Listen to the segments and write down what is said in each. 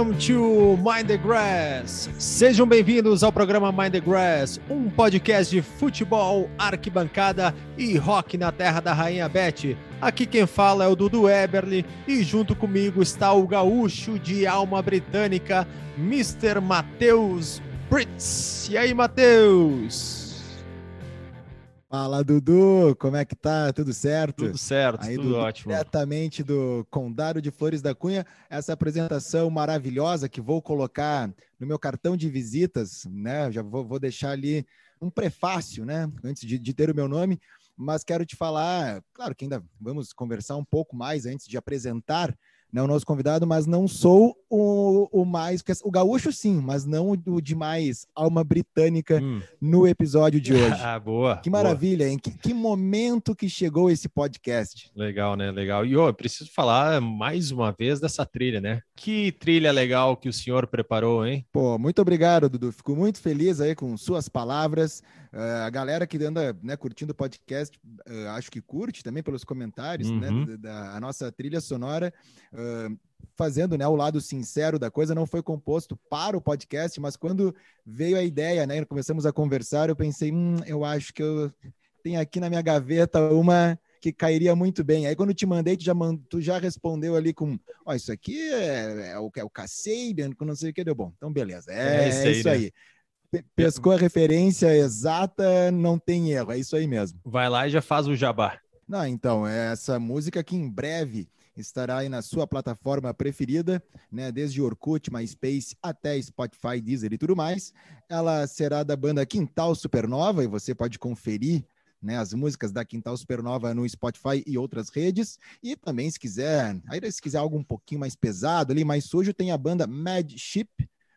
Welcome to Mind the Grass. Sejam bem-vindos ao programa Mind the Grass, um podcast de futebol, arquibancada e rock na terra da Rainha Beth. Aqui quem fala é o Dudu Eberly e junto comigo está o gaúcho de alma britânica, Mr. Matheus Brits. E aí, Matheus? Fala, Dudu, como é que tá? Tudo certo? Tudo certo, Aí, tudo Dudu, ótimo. Diretamente do Condado de Flores da Cunha, essa apresentação maravilhosa que vou colocar no meu cartão de visitas, né? Já vou, vou deixar ali um prefácio, né? Antes de, de ter o meu nome, mas quero te falar, claro que ainda vamos conversar um pouco mais antes de apresentar né, o nosso convidado, mas não sou o, o mais. O gaúcho, sim, mas não o de mais alma britânica hum. no episódio de hoje. ah, boa. Que maravilha, boa. hein? Que, que, momento que chegou esse podcast. Legal, né? Legal. E eu preciso falar mais uma vez dessa trilha, né? Que trilha legal que o senhor preparou, hein? Pô, muito obrigado, Dudu. Fico muito feliz aí com suas palavras. Uh, a galera que anda né, curtindo o podcast, uh, acho que curte também pelos comentários, né, uhum. né? Da, da, a nossa trilha sonora. Uh, fazendo né, o lado sincero da coisa, não foi composto para o podcast, mas quando veio a ideia, né, começamos a conversar, eu pensei, hum, eu acho que eu tenho aqui na minha gaveta uma que cairia muito bem. Aí quando te mandei, tu já, tu já respondeu ali com, ó, oh, isso aqui é, é o, é o com não sei o que, deu bom. Então, beleza, é, é isso aí. É isso aí. Né? pescou a referência exata, não tem erro, é isso aí mesmo. Vai lá e já faz o jabá. Não, então, é essa música que em breve estará aí na sua plataforma preferida, né, desde Orkut, MySpace até Spotify, Deezer e tudo mais. Ela será da banda Quintal Supernova e você pode conferir né, as músicas da Quintal Supernova no Spotify e outras redes. E também, se quiser, aí se quiser algo um pouquinho mais pesado ali, mais sujo, tem a banda Mad Ship,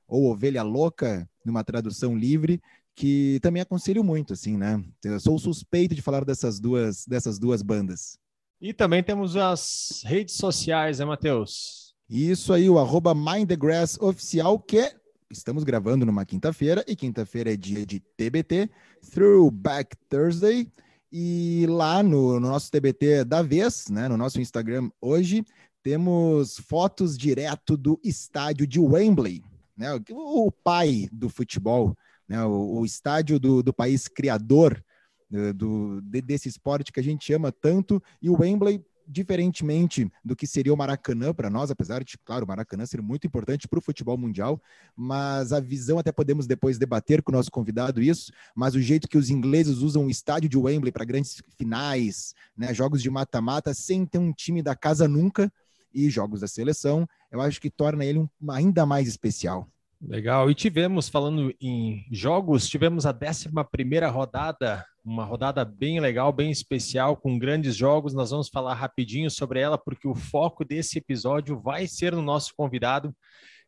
ou Ovelha Louca, numa tradução livre, que também aconselho muito, assim, né? Eu sou suspeito de falar dessas duas, dessas duas bandas. E também temos as redes sociais, né, Matheus? Isso aí, o arroba Mind the Grass oficial, que estamos gravando numa quinta-feira, e quinta-feira é dia de TBT, Throwback Thursday, e lá no, no, nosso TBT da vez, né, no nosso Instagram hoje, temos fotos direto do estádio de Wembley, né? O, pai do futebol, né? O, o estádio do, do país criador uh, do, de, desse esporte que a gente ama tanto, e o Wembley diferentemente do que seria o Maracanã para nós, apesar de, claro, o Maracanã ser muito importante para o futebol mundial, mas a visão, até podemos depois debater com o nosso convidado isso, mas o jeito que os ingleses usam o estádio de Wembley para grandes finais, né, jogos de mata-mata, sem ter um time da casa nunca, e jogos da seleção, eu acho que torna ele um, ainda mais especial. Legal. E tivemos, falando em jogos, tivemos a 11 rodada, uma rodada bem legal, bem especial, com grandes jogos. Nós vamos falar rapidinho sobre ela, porque o foco desse episódio vai ser no nosso convidado,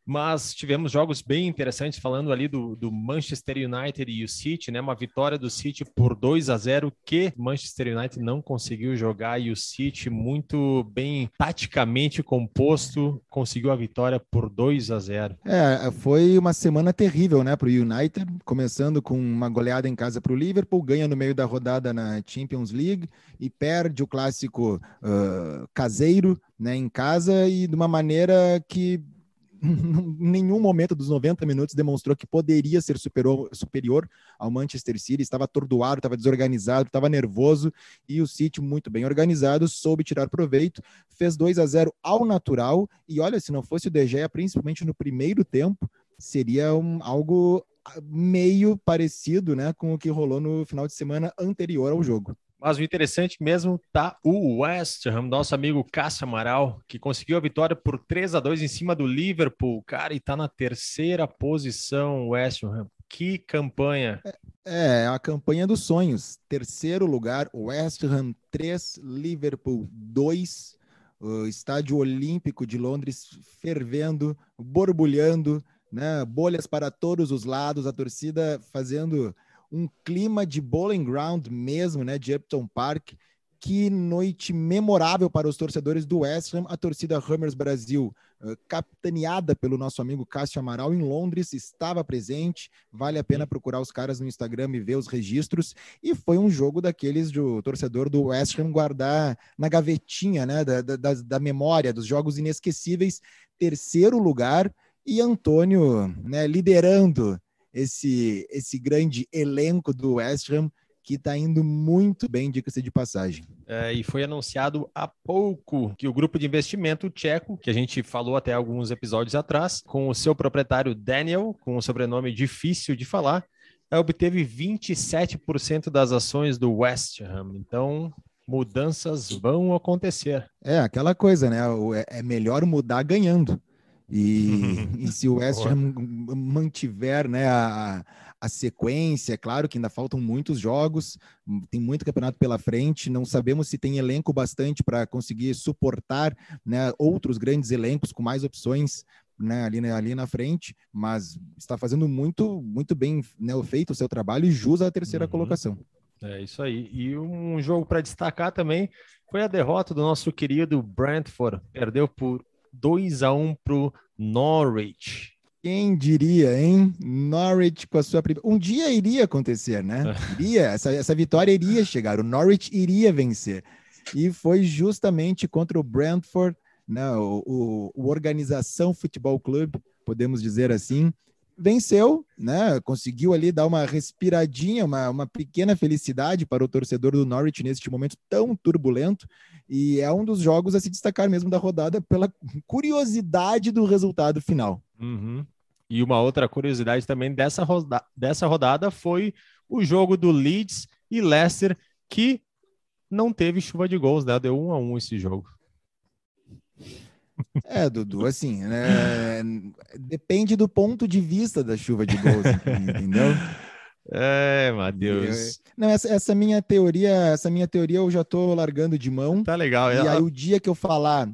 mas tivemos jogos bem interessantes, falando ali do, do, Manchester United e o City, né? Uma vitória do City por 2 a 0 que Manchester United não conseguiu jogar e o City muito bem taticamente composto conseguiu a vitória por 2 a 0. É, foi uma semana terrível, né, para o United, começando com uma goleada em casa para o Liverpool, ganha no meio da rodada na Champions League e perde o clássico uh, caseiro, né, em casa e de uma maneira que em nenhum momento dos 90 minutos demonstrou que poderia ser superior, superior ao Manchester City, estava atordoado, estava desorganizado, estava nervoso e o City, muito bem organizado, soube tirar proveito, fez 2 a 0 ao natural e olha, se não fosse o De Gea, principalmente no primeiro tempo, seria um, algo meio parecido né, com o que rolou no final de semana anterior ao jogo. Mas o interessante mesmo tá o West Ham, nosso amigo Cássio Amaral, que conseguiu a vitória por 3 a 2 em cima do Liverpool, cara, e tá na terceira posição, West Ham. Que campanha! É, é a campanha dos sonhos. Terceiro lugar, West Ham 3, Liverpool 2. O estádio olímpico de Londres fervendo, borbulhando, né? bolhas para todos os lados, a torcida fazendo um clima de bowling ground mesmo, né, de Upton Park. Que noite memorável para os torcedores do West Ham, a torcida Hammers Brasil, uh, capitaneada pelo nosso amigo Cássio Amaral em Londres, estava presente. Vale a pena procurar os caras no Instagram e ver os registros. E foi um jogo daqueles do torcedor do West Ham guardar na gavetinha, né, da, da, da memória, dos jogos inesquecíveis. Terceiro lugar, e Antônio né, liderando esse, esse grande elenco do West Ham que está indo muito bem, dica-se de passagem. É, e foi anunciado há pouco que o grupo de investimento tcheco, que a gente falou até alguns episódios atrás, com o seu proprietário Daniel, com um sobrenome difícil de falar, obteve 27% das ações do West Ham. Então, mudanças vão acontecer. É aquela coisa, né? É, é melhor mudar ganhando. E, e se o West Ham mantiver né, a, a sequência, é claro que ainda faltam muitos jogos, tem muito campeonato pela frente, não sabemos se tem elenco bastante para conseguir suportar né, outros grandes elencos com mais opções né, ali, né, ali na frente, mas está fazendo muito, muito bem né, feito o seu trabalho e jus à terceira uhum. colocação. É isso aí. E um jogo para destacar também foi a derrota do nosso querido Brentford. Perdeu por 2 a 1 para o Norwich. Quem diria, hein? Norwich com a sua primeira. Um dia iria acontecer, né? Iria, essa, essa vitória iria chegar, o Norwich iria vencer. E foi justamente contra o Brentford, né? o, o, o Organização Futebol Clube, podemos dizer assim, venceu, né? Conseguiu ali dar uma respiradinha, uma, uma pequena felicidade para o torcedor do Norwich neste momento tão turbulento. E é um dos jogos a se destacar mesmo da rodada pela curiosidade do resultado final. Uhum. E uma outra curiosidade também dessa, roda dessa rodada foi o jogo do Leeds e Leicester, que não teve chuva de gols, né? Deu um a um esse jogo. É, Dudu, assim, né? Depende do ponto de vista da chuva de gols, entendeu? É, meu Deus. não, essa, essa, minha teoria, essa minha teoria eu já tô largando de mão. Tá legal. E ela... aí o dia que eu falar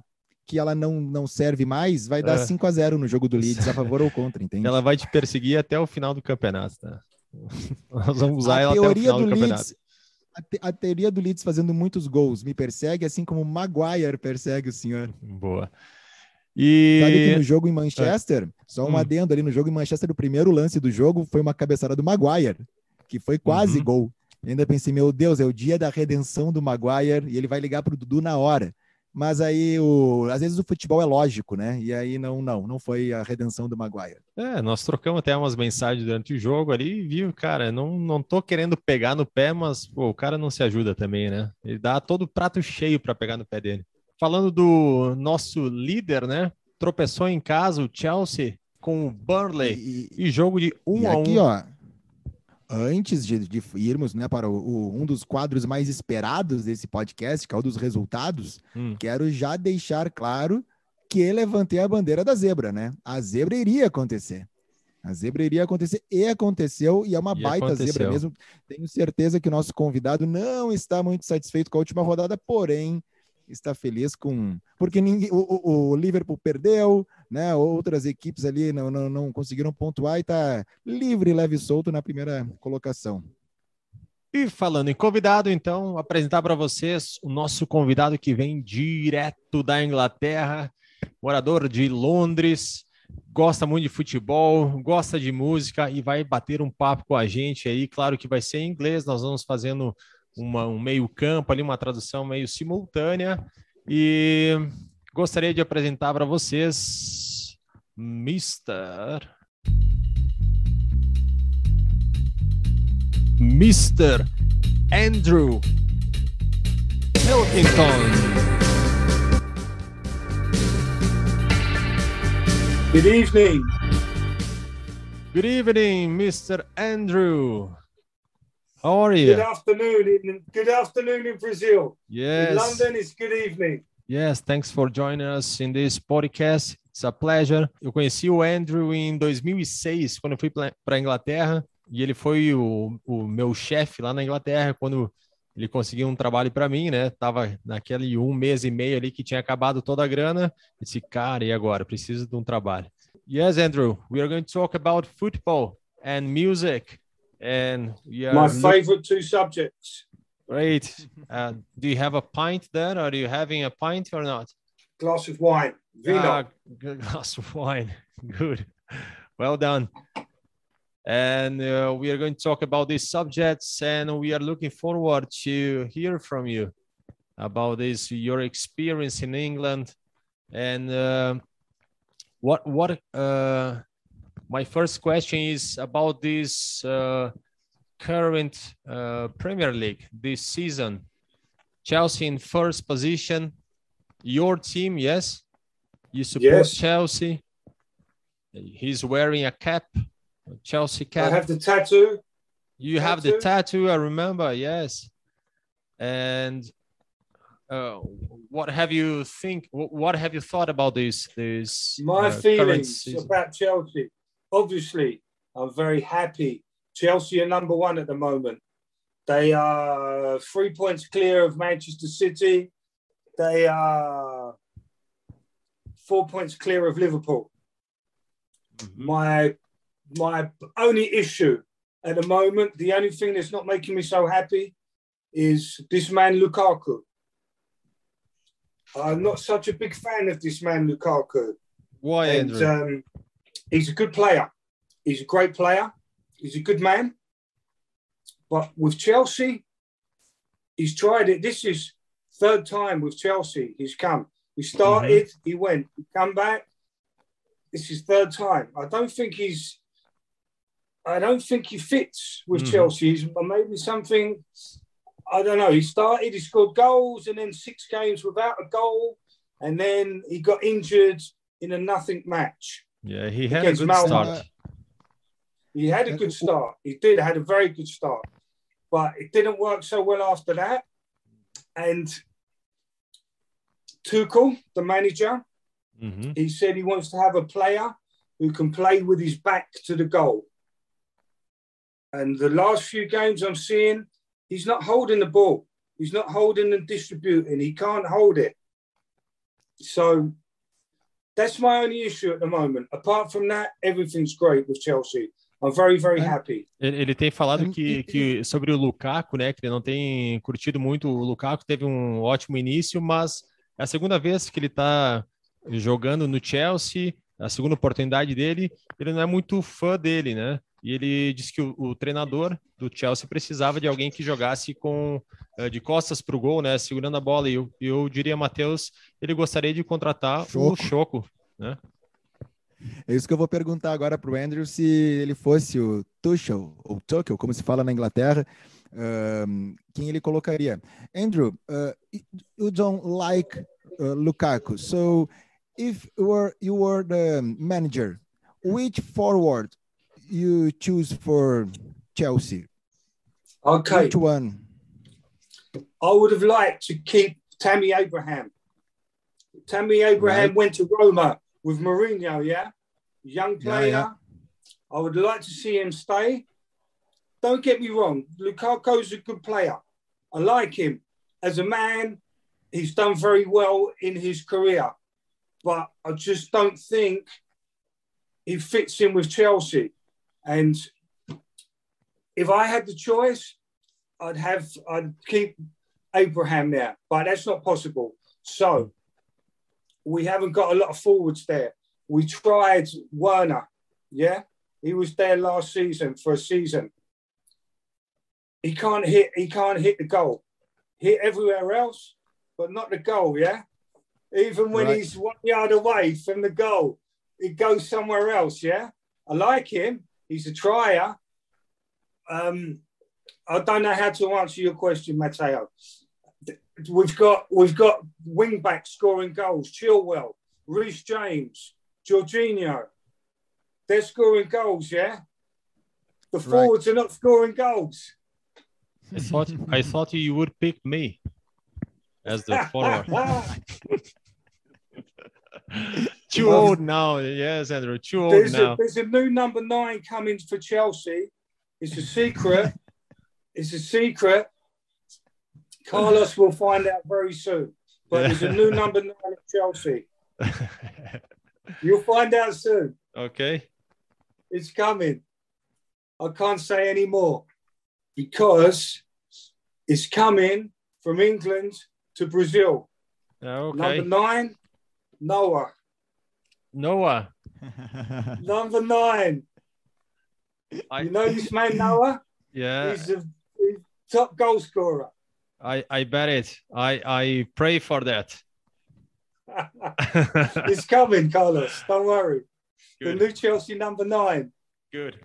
que ela não, não serve mais, vai dar é. 5 a 0 no jogo do Leeds, a favor ou contra, entende? Ela vai te perseguir até o final do campeonato, tá? Nós vamos usar a ela até o final do, do campeonato. a, te, a, teoria do Leeds fazendo muitos gols me persegue, assim como o Maguire persegue o senhor. Boa. E... Sabe que no jogo em Manchester, é. só um hum. adendo ali, no jogo em Manchester, o primeiro lance do jogo foi uma cabeçada do Maguire, que foi quase uhum. gol. Eu ainda pensei, meu Deus, é o dia da redenção do Maguire e ele vai ligar pro Dudu na hora mas aí o, às vezes o futebol é lógico, né? E aí não, não, não foi a redenção do Maguire. É, nós trocamos até umas mensagens durante o jogo ali, viu, cara? Não, não tô querendo pegar no pé, mas pô, o cara não se ajuda também, né? Ele dá todo o prato cheio para pegar no pé dele. Falando do nosso líder, né? Tropeçou em casa o Chelsea com o Burnley e, e jogo de um a aqui, um. Ó, antes de, de irmos né, para o, o, um dos quadros mais esperados desse podcast, que é o dos resultados, hum. quero já deixar claro que levantei a bandeira da zebra, né? A zebra iria acontecer. A zebra iria acontecer e aconteceu, e é uma e baita aconteceu. zebra mesmo. Tenho certeza que o nosso convidado não está muito satisfeito com a última rodada, porém está feliz com. Porque ninguém, o, o Liverpool perdeu, né? Outras equipes ali não, não, não conseguiram pontuar e está livre, leve e solto na primeira colocação. E falando em convidado, então, apresentar para vocês o nosso convidado que vem direto da Inglaterra, morador de Londres, gosta muito de futebol, gosta de música e vai bater um papo com a gente aí. Claro que vai ser em inglês, nós vamos fazendo uma, um meio campo ali, uma tradução meio simultânea. E gostaria de apresentar para vocês Mr. Mr. Andrew Pilkington. Good evening. Good evening, Mr. Andrew. How are you? Good afternoon. In, good afternoon in Brazil. Yes. In London, it's good evening. Yes, thanks for joining us in this podcast. It's a pleasure. Eu conheci o Andrew em 2006, quando eu fui para a Inglaterra, e ele foi o, o meu chefe lá na Inglaterra quando ele conseguiu um trabalho para mim, né? Tava naquele um mês e meio ali que tinha acabado toda a grana. Eu disse, cara, e agora? Preciso de um trabalho. Yes, Andrew, we are going to talk about football and music. And yeah, my favorite two subjects. Great. Uh, do you have a pint there? Are you having a pint or not? Glass of wine. Vino. Uh, glass of wine. Good. Well done. And uh, we are going to talk about these subjects, and we are looking forward to hear from you about this, your experience in England, and uh, what what uh, my first question is about this uh, current uh, Premier League this season. Chelsea in first position. Your team, yes, you support Yes. Chelsea. He's wearing a cap, a Chelsea I have the tattoo. You have the Tattoo? tattoo, I remember, yes. And uh, what have you think? What have you thought about this? This My uh, feelings about Chelsea. Obviously, I'm very happy. Chelsea are number one at the moment. They are three points clear of Manchester City. They are four points clear of Liverpool. Mhm. My my only issue at the moment, the only thing that's not making me so happy is this man Lukaku. I'm not such a big fan of this man Lukaku. Why, And Andrew? um, he's a good player. He's a great player. He's a good man. But with Chelsea, he's tried it. This is third time with Chelsea. He's come. He started, he went, he come back. This is third time. I don't think he's. I don't think he fits with Mhm. Chelsea. He's maybe something. I don't know. He started, he scored goals, and then six games without a goal, and then he got injured in a nothing match. Yeah, he had a good start. He had a good start. He did had a very good start, but it didn't work so well after that. And Tuchel, the manager, Mhm. he said he wants to have a player who can play with his back to the goal. And the last few games I'm seeing, he's not holding the ball. He's not holding and distributing. He can't hold it. So that's my only issue at the moment. Apart from that, everything's great with Chelsea. I'm very, very And- happy. Ele, tem falado Hum, que, que sobre o Lukaku, né? Que ele não tem curtido muito. O Lukaku teve um ótimo início, mas é a segunda vez que ele está jogando no Chelsea, a segunda oportunidade dele. Ele não é muito fã dele, né? E ele disse que o, o treinador do Chelsea precisava de alguém que jogasse com eh, de costas para o gol, né? Segurando a bola. E eu, eu diria, Matheus, ele gostaria de contratar o Choco. Choco. É isso que eu vou perguntar agora para o Andrew se ele fosse o Tuchel, ou Tuchel, como se fala na Inglaterra, um, quem ele colocaria. Andrew, uh, you don't like uh, Lukaku, so if you were, you were the manager, which forward you choose for Chelsea? Okay. Which one? I would have liked to keep Tammy Abraham. Tammy Abraham Right. went to Roma with Mourinho, yeah? Young Yeah, player. yeah. I would like to see him stay. Don't get me wrong, Lukaku's a good player. I like him. As a man, he's done very well in his career. But I just don't think he fits in with Chelsea. And if I had the choice, I'd have I'd keep Abraham there, but that's not possible. So we haven't got a lot of forwards there. We tried Werner, yeah, he was there last season for a season. He can't hit. He can't hit the goal. Hit everywhere else, but not the goal. Yeah, even when Right. he's one yard away from the goal, it goes somewhere else. Yeah, I like him. He's a trier. Um, I don't know how to answer your question, Matteo. We've got we've got wing backs scoring goals. Chilwell, Reece James, Jorginho. They're scoring goals, yeah. The Right. forwards are not scoring goals. I thought I thought you would pick me as the forward. Too old now. Yes, Andrew. Too old there's, now. a, there's a new number nine coming for Chelsea. It's a secret. it's a secret. Carlos will find out very soon. But there's a new number nine at Chelsea. You'll find out soon. okay. It's coming. I can't say any more because it's coming from England to Brazil. Okay. Number nine, Noah. Noah. Number nine. I, You know this man, Noah? yeah, He's a he's top goal scorer. I, I bet it. I, I pray for that. it's coming, Carlos. Don't worry. Good. The new Chelsea number nine. Good.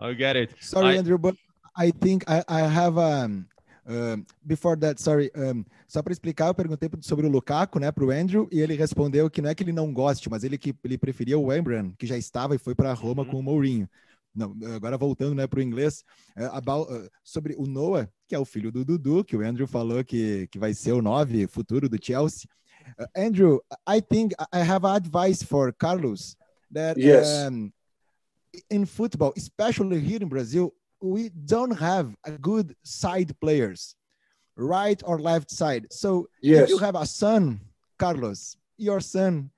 I get it. Sorry, I- Andrew, but I think I, I have um, um, before that, sorry, um, só para explicar, eu perguntei sobre o Lukaku, né, pro Andrew, e ele respondeu que não é que ele não goste, mas ele que ele preferia o Embran, que já estava e foi para Roma Uhum. com o Mourinho. Não, agora voltando, né, pro inglês, uh, about, uh, sobre o Noah, que é o filho do Dudu, que o Andrew falou que, que vai ser o 9 futuro do Chelsea. Uh, Andrew, I think I have advice for Carlos that Yes. um, in football, especially here in Brazil, we don't have a good side players, right or left side. So Yes. if you have a son, Carlos, your son,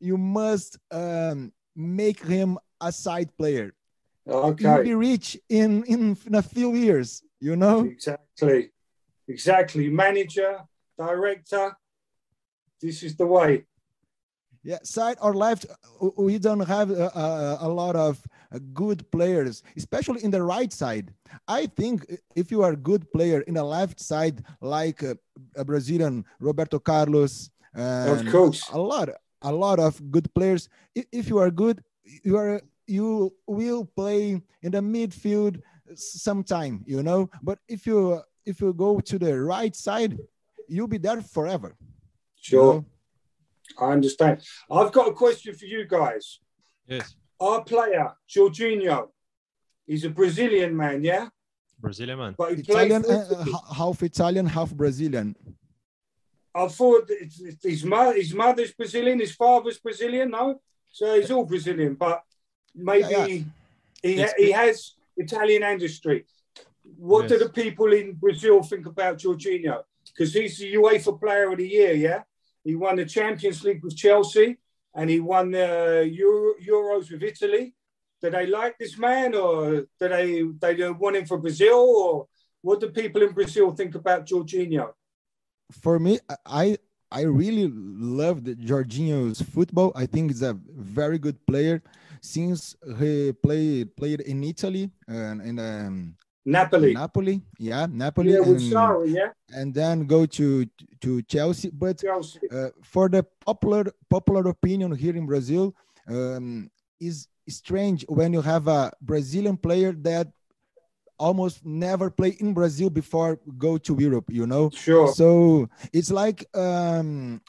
you must um, make him a side player. Okay. You'll be rich in, in in a few years. You know. Exactly. Exactly. Manager, director. This is the way. Yeah, side or left, we don't have a, a, a lot of good players, especially in the right side. I think if you are a good player in the left side, like uh, a Brazilian Roberto Carlos, Of course. a lot, a lot of good players. If you are good, you are you will play in the midfield sometime, you know. But if you if you go to the right side, you'll be there forever. you Sure. know? I understand. I've got a question for you guys. Yes. Our player, Jorginho, he's a Brazilian man, yeah? Brazilian man. But he Italian, for uh, half Italian, half Brazilian. I thought that it's, it's his, mo- his mother's Brazilian, his father's Brazilian, no? So he's all Brazilian, but maybe Yeah, he, It's- he has Italian ancestry. What do the people in Brazil think about Jorginho? Because he's the UEFA Player of the Year, yeah? He won the Champions League with Chelsea and he won the Euro, Euros with Italy. Do they like this man or do they, they want him for Brazil? Or what do people in Brazil think about Jorginho? For me, I I really love the Jorginho's football. I think he's a very good player. Since he played played in Italy and in um, Napoli. Napoli, yeah, Napoli, Yeah, and, Sarri, yeah? and then go to to Chelsea. But Chelsea. uh, for the popular popular opinion here in Brazil um, is strange when you have a Brazilian player that almost never play in Brazil before go to Europe. You know, Sure. so it's like um,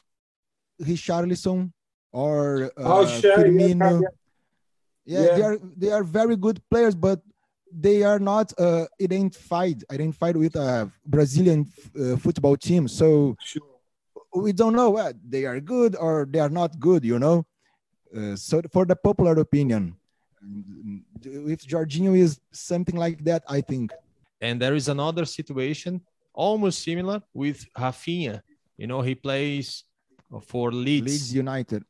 Richarlison or uh, Oh, sure, yeah, Firmino. yeah. Yeah, Yeah. they are they are very good players, but they are not uh, identified identified with a Brazilian uh, football team. So Sure. we don't know what they are good or they are not good. You know. Uh, so for the popular opinion, if Jorginho is something like that, I think. And there is another situation almost similar with Rafinha. You know, he plays for Leeds. Leeds United.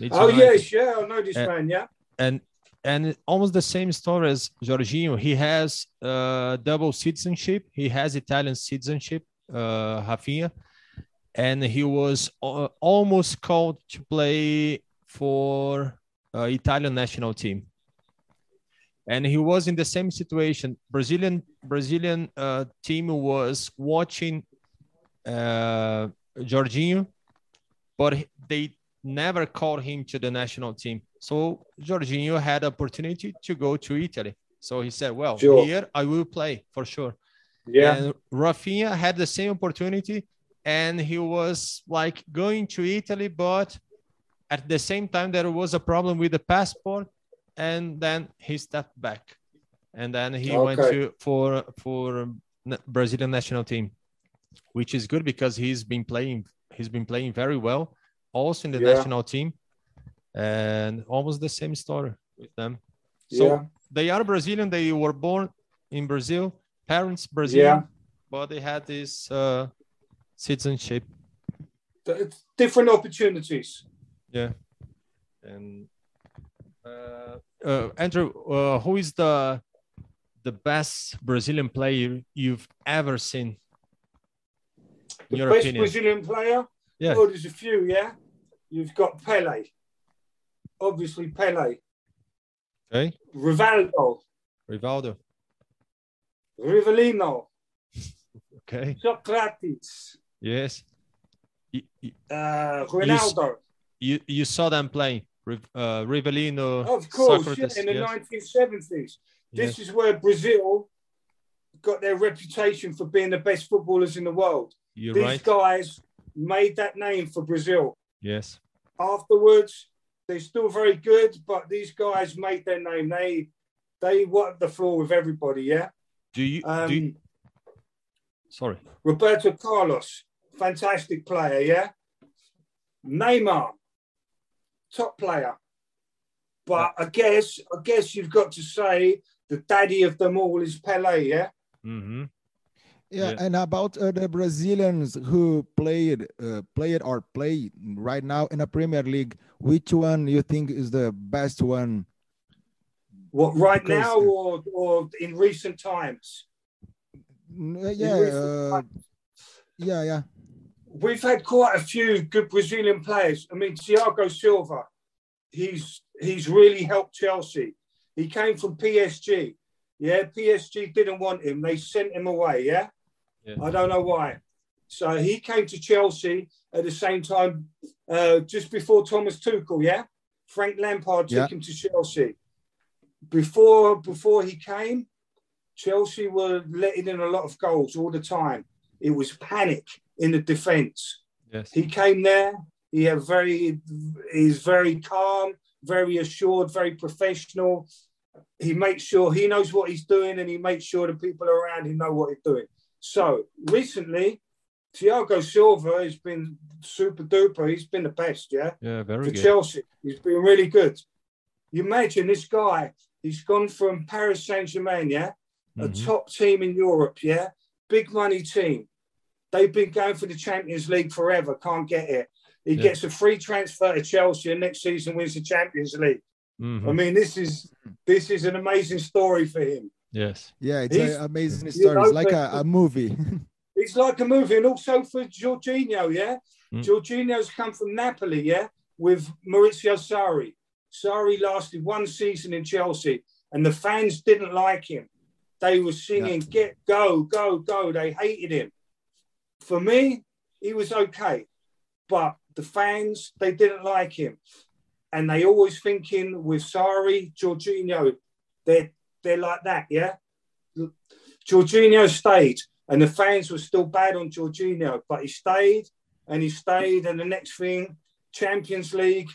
Leeds Oh, United. yes, yeah, I know this Uh, man, yeah. and and almost the same story as Jorginho. He has uh, double citizenship. He has Italian citizenship, uh, Rafinha, and he was uh, almost called to play for uh, Italian national team. And he was in the same situation. Brazilian Brazilian uh, team was watching uh, Jorginho, but they never called him to the national team. So Jorginho had opportunity to go to Italy. So he said, "Well, Sure. here I will play for sure." Yeah. And Rafinha had the same opportunity, and he was like going to Italy, but at the same time there was a problem with the passport, and then he stepped back, and then he went to for for Brazilian national team, which is good because he's been playing he's been playing very well, also in the Yeah. national team, and almost the same story with them. So yeah. they are Brazilian. They were born in Brazil, parents Brazilian, Yeah. but they had this uh, citizenship. D- Different opportunities. Yeah, and uh, uh, Andrew, uh, who is the the best Brazilian player you've ever seen? The best opinion? Brazilian player? Yeah. Oh, there's a few, yeah. You've got Pele. Obviously, Pele. Okay, Rivaldo. Rivaldo. Rivellino. Okay, Socrates. yes, You, you, uh, Ronaldo. you, you saw them playing, uh, Rivellino, Of course, yeah, in the yes, 1970s. This yes. is where Brazil got their reputation for being the best footballers in the world. You're These right. guys made that name for Brazil. Yes. Afterwards, they're still very good, but these guys made their name. They they wiped the floor with everybody. Yeah. Do you? Um, do you, sorry. Roberto Carlos, fantastic player. Yeah. Neymar, top player. But I guess I guess you've got to say the daddy of them all is Pele. Yeah. hmm Yeah, Yeah. and about uh, the Brazilians who played, uh, played or play right now in a Premier League, which one you think is the best one? What right Because- now or or in recent times? N- uh, In Yeah, recent uh, times? yeah, yeah. We've had quite a few good Brazilian players. I mean, Thiago Silva, he's he's really helped Chelsea. He came from PSG. Yeah, PSG didn't want him. They sent him away. Yeah, Yeah. I don't know why. So he came to Chelsea at the same time, uh, just before Thomas Tuchel. Yeah, Frank Lampard took Yeah. him to Chelsea. Before before he came, Chelsea were letting in a lot of goals all the time. It was panic in the defence. Yes. He came there. He had very, he's very calm, very assured, very professional. He makes sure he knows what he's doing, and he makes sure the people around him know what he's doing. So recently, Thiago Silva has been super duper. He's been the best, yeah yeah. Very for good. Chelsea. He's been really good. You imagine this guy, he's gone from Paris Saint Germain, yeah, a Mhm. top team in Europe, yeah, big money team. They've been going for the Champions League forever, can't get it. He Yeah. gets a free transfer to Chelsea and next season wins the Champions League. Mhm. I mean, this is this is an amazing story for him. Yes. Yeah, it's He's- an amazing you story. It's know, like a, a movie. It's like a movie, and also for Jorginho, yeah. Mm. Jorginho's come from Napoli, yeah, with Maurizio Sarri. Sarri lasted one season in Chelsea, and the fans didn't like him. They were singing, "Get go, go, go." They hated him. For me, he was okay, but the fans they didn't like him, and they always thinking with Sarri, Jorginho, they're they're like that, yeah. Jorginho stayed, and the fans were still bad on Jorginho, but he stayed and he stayed. And the next thing, Champions League,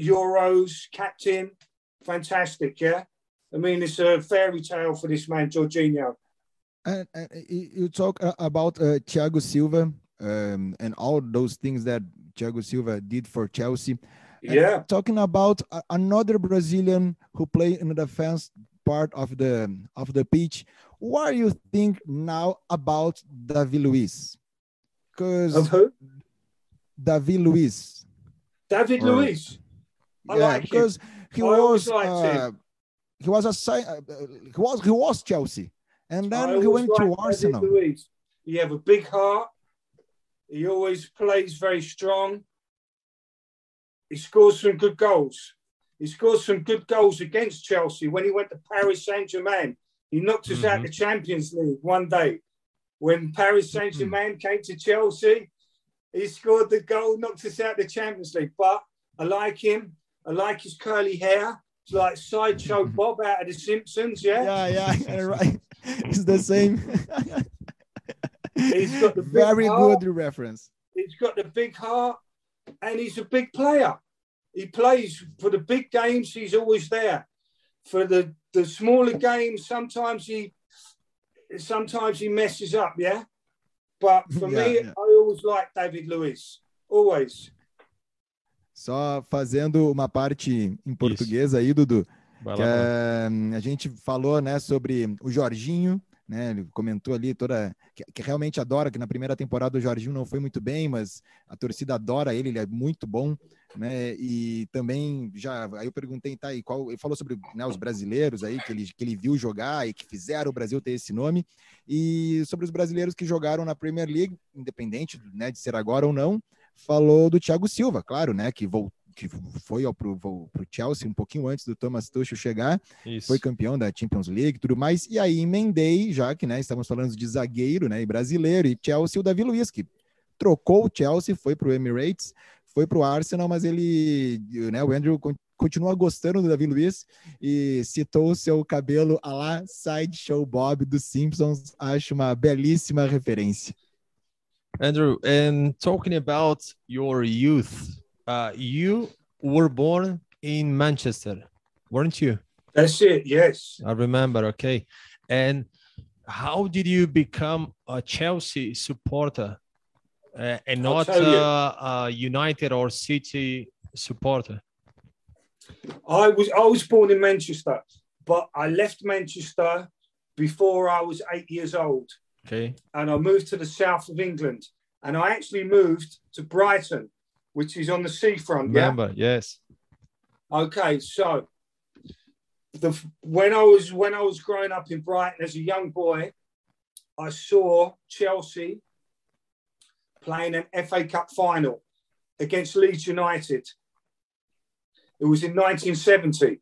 Euros, captain, fantastic, yeah. I mean, it's a fairy tale for this man, Jorginho. and, and you talk uh, about uh, Thiago Silva um, and all those things that Thiago Silva did for Chelsea. And Yeah, talking about another Brazilian who played in the defense part of the of the pitch. What do you think now about Davi Luiz? Because of who? Davi Luiz, David Or- Luiz. I yeah, like him. because he I was uh, him. he was a uh, he was he was Chelsea, and then he went to Arsenal. Luiz. He have a big heart. He always plays very strong. He scores some good goals. He scored some good goals against Chelsea when he went to Paris Saint Germain. He knocked us out Mhm. the Champions League one day. When Paris Saint Germain came to Chelsea, he scored the goal, knocked us out of the Champions League. But I like him. I like his curly hair. It's like sideshow Bob out of The Simpsons. Yeah. Yeah, yeah, right. It's the same. He's got the very heart. good reference. He's got the big heart, and he's a big player. He plays for the big games. He's always there. For the the smaller games, sometimes he sometimes he messes up. Yeah, but for Yeah, me, yeah. I always like David Luiz. Always. Só fazendo uma parte em português aí, Dudu. Lá, eh, a gente falou né, sobre o Jorginho, né? Ele comentou ali toda que, que realmente adora, que na primeira temporada o Jorginho não foi muito bem, mas a torcida adora ele, ele é muito bom, né? E também já aí eu perguntei, tá, e qual ele falou sobre né, os brasileiros aí que ele, que ele viu jogar e que fizeram o Brasil ter esse nome, e sobre os brasileiros que jogaram na Premier League, independente né, de ser agora ou não, falou do Thiago Silva, claro, né? Que voltou que foi ao, pro, pro Chelsea um pouquinho antes do Thomas Tuchel chegar, Isso. foi campeão da Champions League e tudo mais, e aí emendei, já que né, estamos falando de zagueiro né, e brasileiro, e Chelsea o Davi Luiz, que trocou o Chelsea, foi para o Emirates, foi para o Arsenal, mas ele, né, o Andrew continua gostando do Davi Luiz e citou o seu cabelo a lá Sideshow Bob dos Simpsons. Acho uma belíssima referência. Andrew, and talking about your youth, uh, you were born in Manchester, weren't you? That's it, yes. I remember, okay. And how did you become a Chelsea supporter uh, and not uh, a United or City supporter? I was I was born in Manchester, but I left Manchester before I was eight years old. Okay. And I moved to the south of England, and I actually moved to Brighton, which is on the seafront. Remember, yeah? yes. Okay, so the when I was when I was growing up in Brighton as a young boy, I saw Chelsea playing an FA Cup final against Leeds United it was in 1970.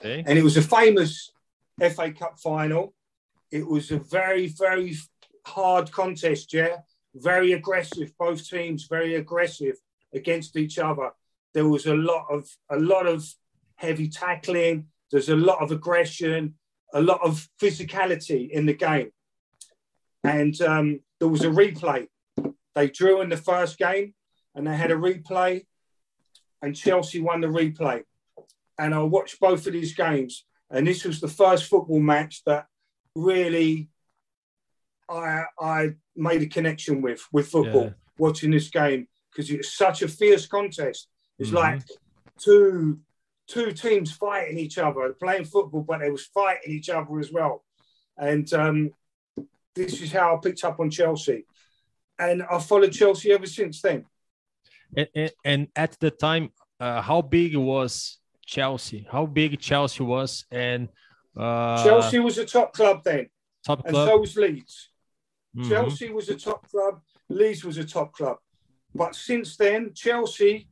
Okay. And it was a famous FA Cup final. It was a very, very hard contest, yeah. Very aggressive, both teams very aggressive against each other. There was a lot of a lot of heavy tackling, there's a lot of aggression, a lot of physicality in the game. And um, there was a replay. They drew in the first game and they had a replay and Chelsea won the replay. And I watched both of these games, and this was the first football match that really I I made a connection with with football. Yeah. Watching this game because it's such a fierce contest. It's mm-hmm. like two two teams fighting each other, playing football, but they was fighting each other as well. And um, this is how I picked up on Chelsea, and I followed Chelsea ever since then. And, and at the time, uh, how big was Chelsea? How big Chelsea was, and uh, Chelsea was a top club then. Top club, and so was Leeds. Mm-hmm. Chelsea was a top club. Leeds was a top club. But since then, Chelsea,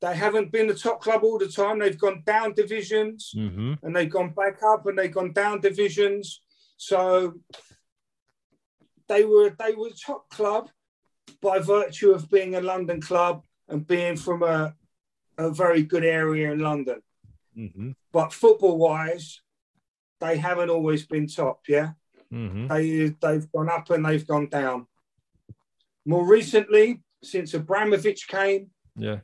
they haven't been the top club all the time. They've gone down divisions, mm-hmm. and they've gone back up, and they've gone down divisions. So they were they were a top club by virtue of being a London club and being from a, a very good area in London. Mm-hmm. But football wise, they haven't always been top. Yeah, mm-hmm. they they've gone up and they've gone down. More recently, since Abramovich came, yeah,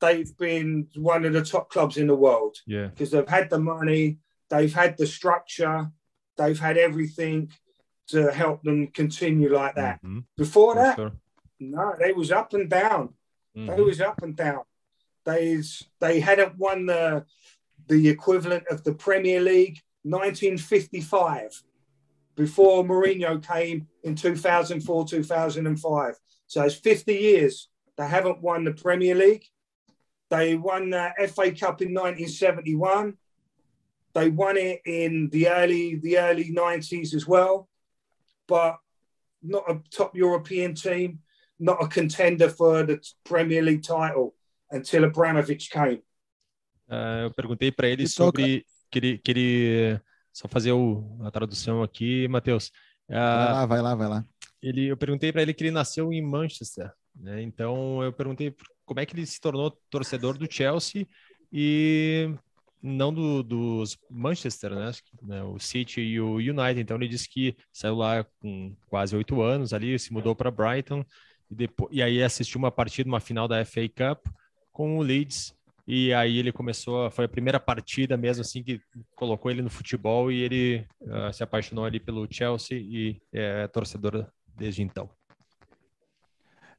they've been one of the top clubs in the world. Yeah, because they've had the money, they've had the structure, they've had everything to help them continue like that. Mm-hmm. Before that, no, they was up and down. Mm-hmm. They was up and down. They they hadn't won the the equivalent of the Premier League 1955 before Mourinho came in 2004 2005. So it's 50 years they haven't won the Premier League. They won the FA Cup in 1971. They won it in the early the early 90s as well, but not a top European team not a contender for the Premier League title until Abramovich came. Uh, eu perguntei para ele sobre que ele, que ele só fazer o, a tradução aqui, Matheus. Uh, vai lá, vai lá, vai lá. Ele, eu perguntei para ele que ele nasceu em Manchester, né? Então eu perguntei como é que ele se tornou torcedor do Chelsea e não do, dos Manchester, né? né? O City e o United. Então ele disse que saiu lá com quase oito anos ali, se mudou para Brighton e, depois, e aí assistiu uma partida, uma final da FA Cup com o Leeds. E aí ele começou, foi a primeira partida mesmo assim que colocou ele no futebol e ele uh, se apaixonou ali pelo Chelsea e é torcedor desde então.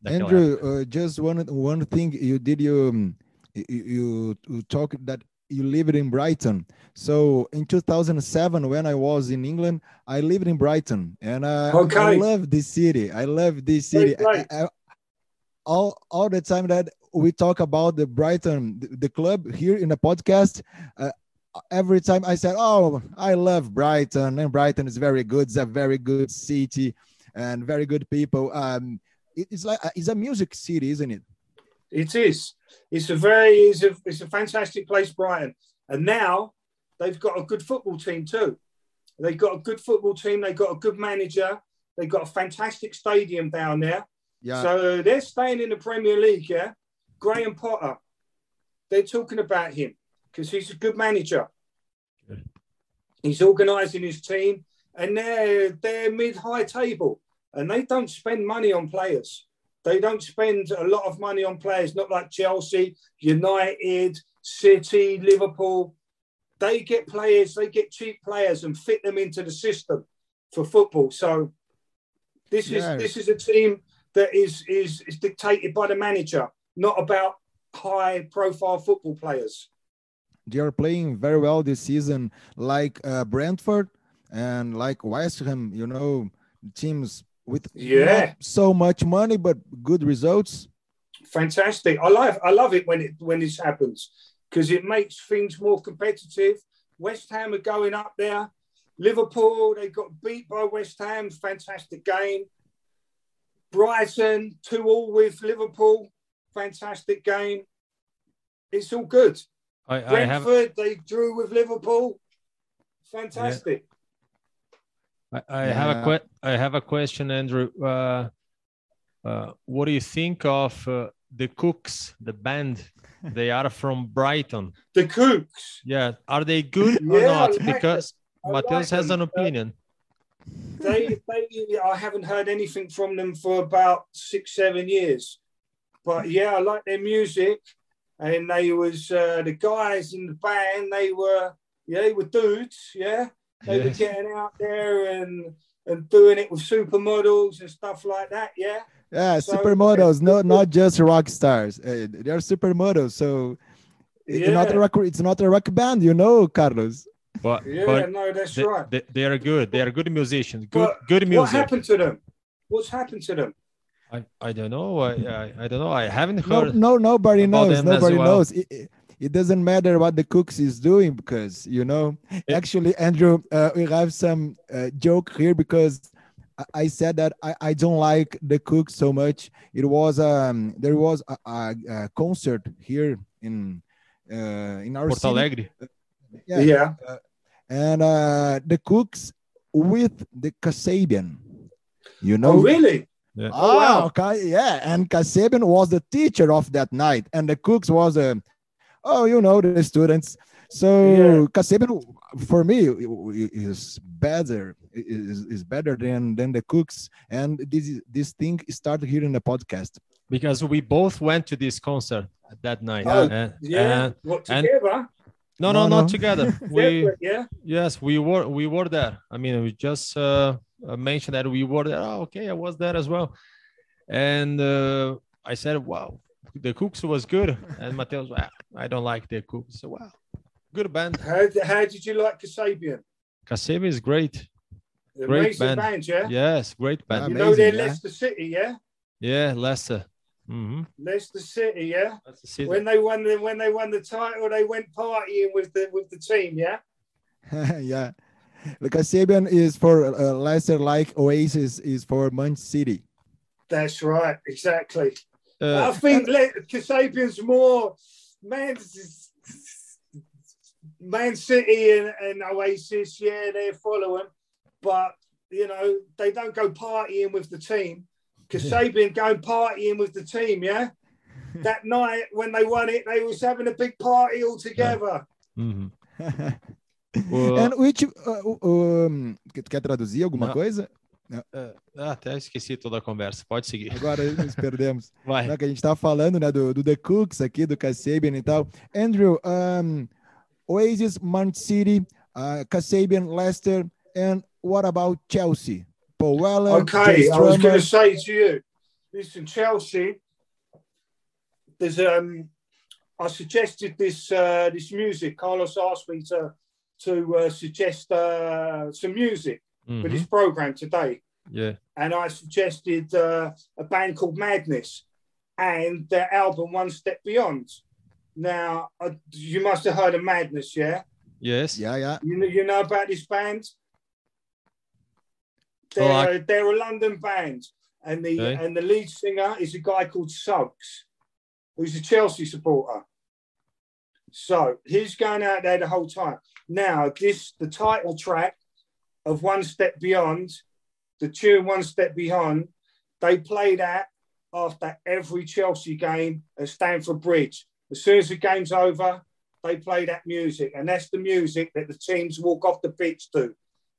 Andrew, uh, just one one thing you did you you, you talk that you lived in Brighton. So in 2007, when I was in England, I lived in Brighton, and uh, okay. I love this city. I love this city. I, I, all all the time that we talk about the Brighton, the, the club here in the podcast. Uh, every time I said, "Oh, I love Brighton," and Brighton is very good. It's a very good city and very good people. Um, it, it's like uh, it's a music city, isn't it? It is. It's a very it's a, it's a fantastic place, Brighton. And now they've got a good football team too. They've got a good football team. They've got a good manager. They've got a fantastic stadium down there. Yeah. So they're staying in the Premier League, yeah. Graham Potter, they're talking about him because he's a good manager. Good. He's organising his team, and they're they're mid high table, and they don't spend money on players. They don't spend a lot of money on players, not like Chelsea, United, City, Liverpool. They get players, they get cheap players and fit them into the system for football. So this Yeah. is this is a team that is is is dictated by the manager, not about high profile football players. they are playing very well this season, like uh, Brentford and like West Ham. You know, teams with Yeah. not so much money but good results. Fantastic. I love I love it when it when this happens because it makes things more competitive. West Ham are going up there. Liverpool, they got beat by West Ham. Fantastic game. Brighton, two all with Liverpool. Fantastic game. It's all good. I, I have Brentford, they drew with Liverpool. Fantastic. I, I have a que- I have a question, Andrew. Uh, uh, what do you think of uh, the Kooks, the band? they are from Brighton. The Kooks. Yeah, are they good or Yeah, not? like because I Mateus like has them. an opinion. they, they I haven't heard anything from them for about six, seven years. But yeah, I like their music. And they was uh, the guys in the band, they were yeah, they were dudes, yeah. They were Yes. getting out there and and doing it with supermodels and stuff like that, yeah. Yeah, So- supermodels, no, not just rock stars. Uh, they are supermodels. So it's not a rock. It's not a rock band, you know, Carlos. But, Yeah, but no, that's they, right. they, they are good. They are good musicians. Good But good music. What happened to them? What's happened to them? I, I don't know. I, I I don't know. I haven't No, heard. no, nobody knows. Nobody well. knows. It, it, it doesn't matter what the Kooks is doing because you know. It- Actually, Andrew, uh, we have some uh, joke here because I, I said that I, I don't like the Kooks so much. It was um there was a, a, a concert here in uh, in our Porto city. Alegre. Yeah. yeah. and uh, the Kooks with the Kasabian. You know, Oh, really? Yeah. Oh, wow. Ah, okay, yeah, and Kasabian was the teacher of that night, and the Kooks was a, oh, you know, the students. So Yeah. Kasabian, for me, is better is, is better than than the Kooks, and this this thing started here in the podcast. Because we both went to this concert that night. Oh, And- Yeah. and- what and- together? no, No, no, no. not together. we yeah. yes, we were we were there. I mean, we just uh, uh, mentioned that we were there. Oh, okay, I was there as well. And uh, I said, "Wow, the Kooks was good." And Mateus, "Ah, I don't like the Kooks. So, wow, good band. How, how did you like Kasabian? Kasabian is great. Great Amazing band. band, yeah? Yes, great band. You Amazing, know they're yeah. Leicester City, yeah? Yeah, Leicester. hmm Leicester City, yeah? That's the city. When they won the when they won the title, they went partying with the with the team, yeah? yeah, the Kasabian is for uh, Leicester, like Oasis is for Manchester City. That's right, exactly. Uh, I think Le- Kasabian's more Man Man City and, and Oasis, yeah, they're following, but you know, they don't go partying with the team. Kasabian going partying with the team, yeah? That night when they won it, they was having a big party all together. mhm. Well- And which, uh, um, que- tu quer traduzir alguma Não. coisa? Uh, ah, até esqueci toda a conversa. Pode seguir. Agora nos perdemos. Vai. Não, que a gente estava falando né, do, do The Cooks aqui, do Kasabian e tal. Andrew, um, Oasis, Man City, uh, Kasabian, Leicester, and what about Chelsea? Paul Weller, Okay, I was going to say to you, listen, Chelsea. There's um, I suggested this uh, this music. Carlos asked me to to uh, suggest uh, some music for Mhm. this program today, Yeah. and I suggested uh, a band called Madness and their album One Step Beyond. Now, uh, you must have heard of Madness, yeah? Yes. Yeah, yeah. You know, you know about this band? Oh, They're, I- they're a London band, and the Okay. and the lead singer is a guy called Suggs, who's a Chelsea supporter. So he's going out there the whole time. Now, this the title track of One Step Beyond, the tune One Step Beyond. They play that after every Chelsea game at Stamford Bridge. As soon as the game's over, they play that music, and that's the music that the teams walk off the pitch to,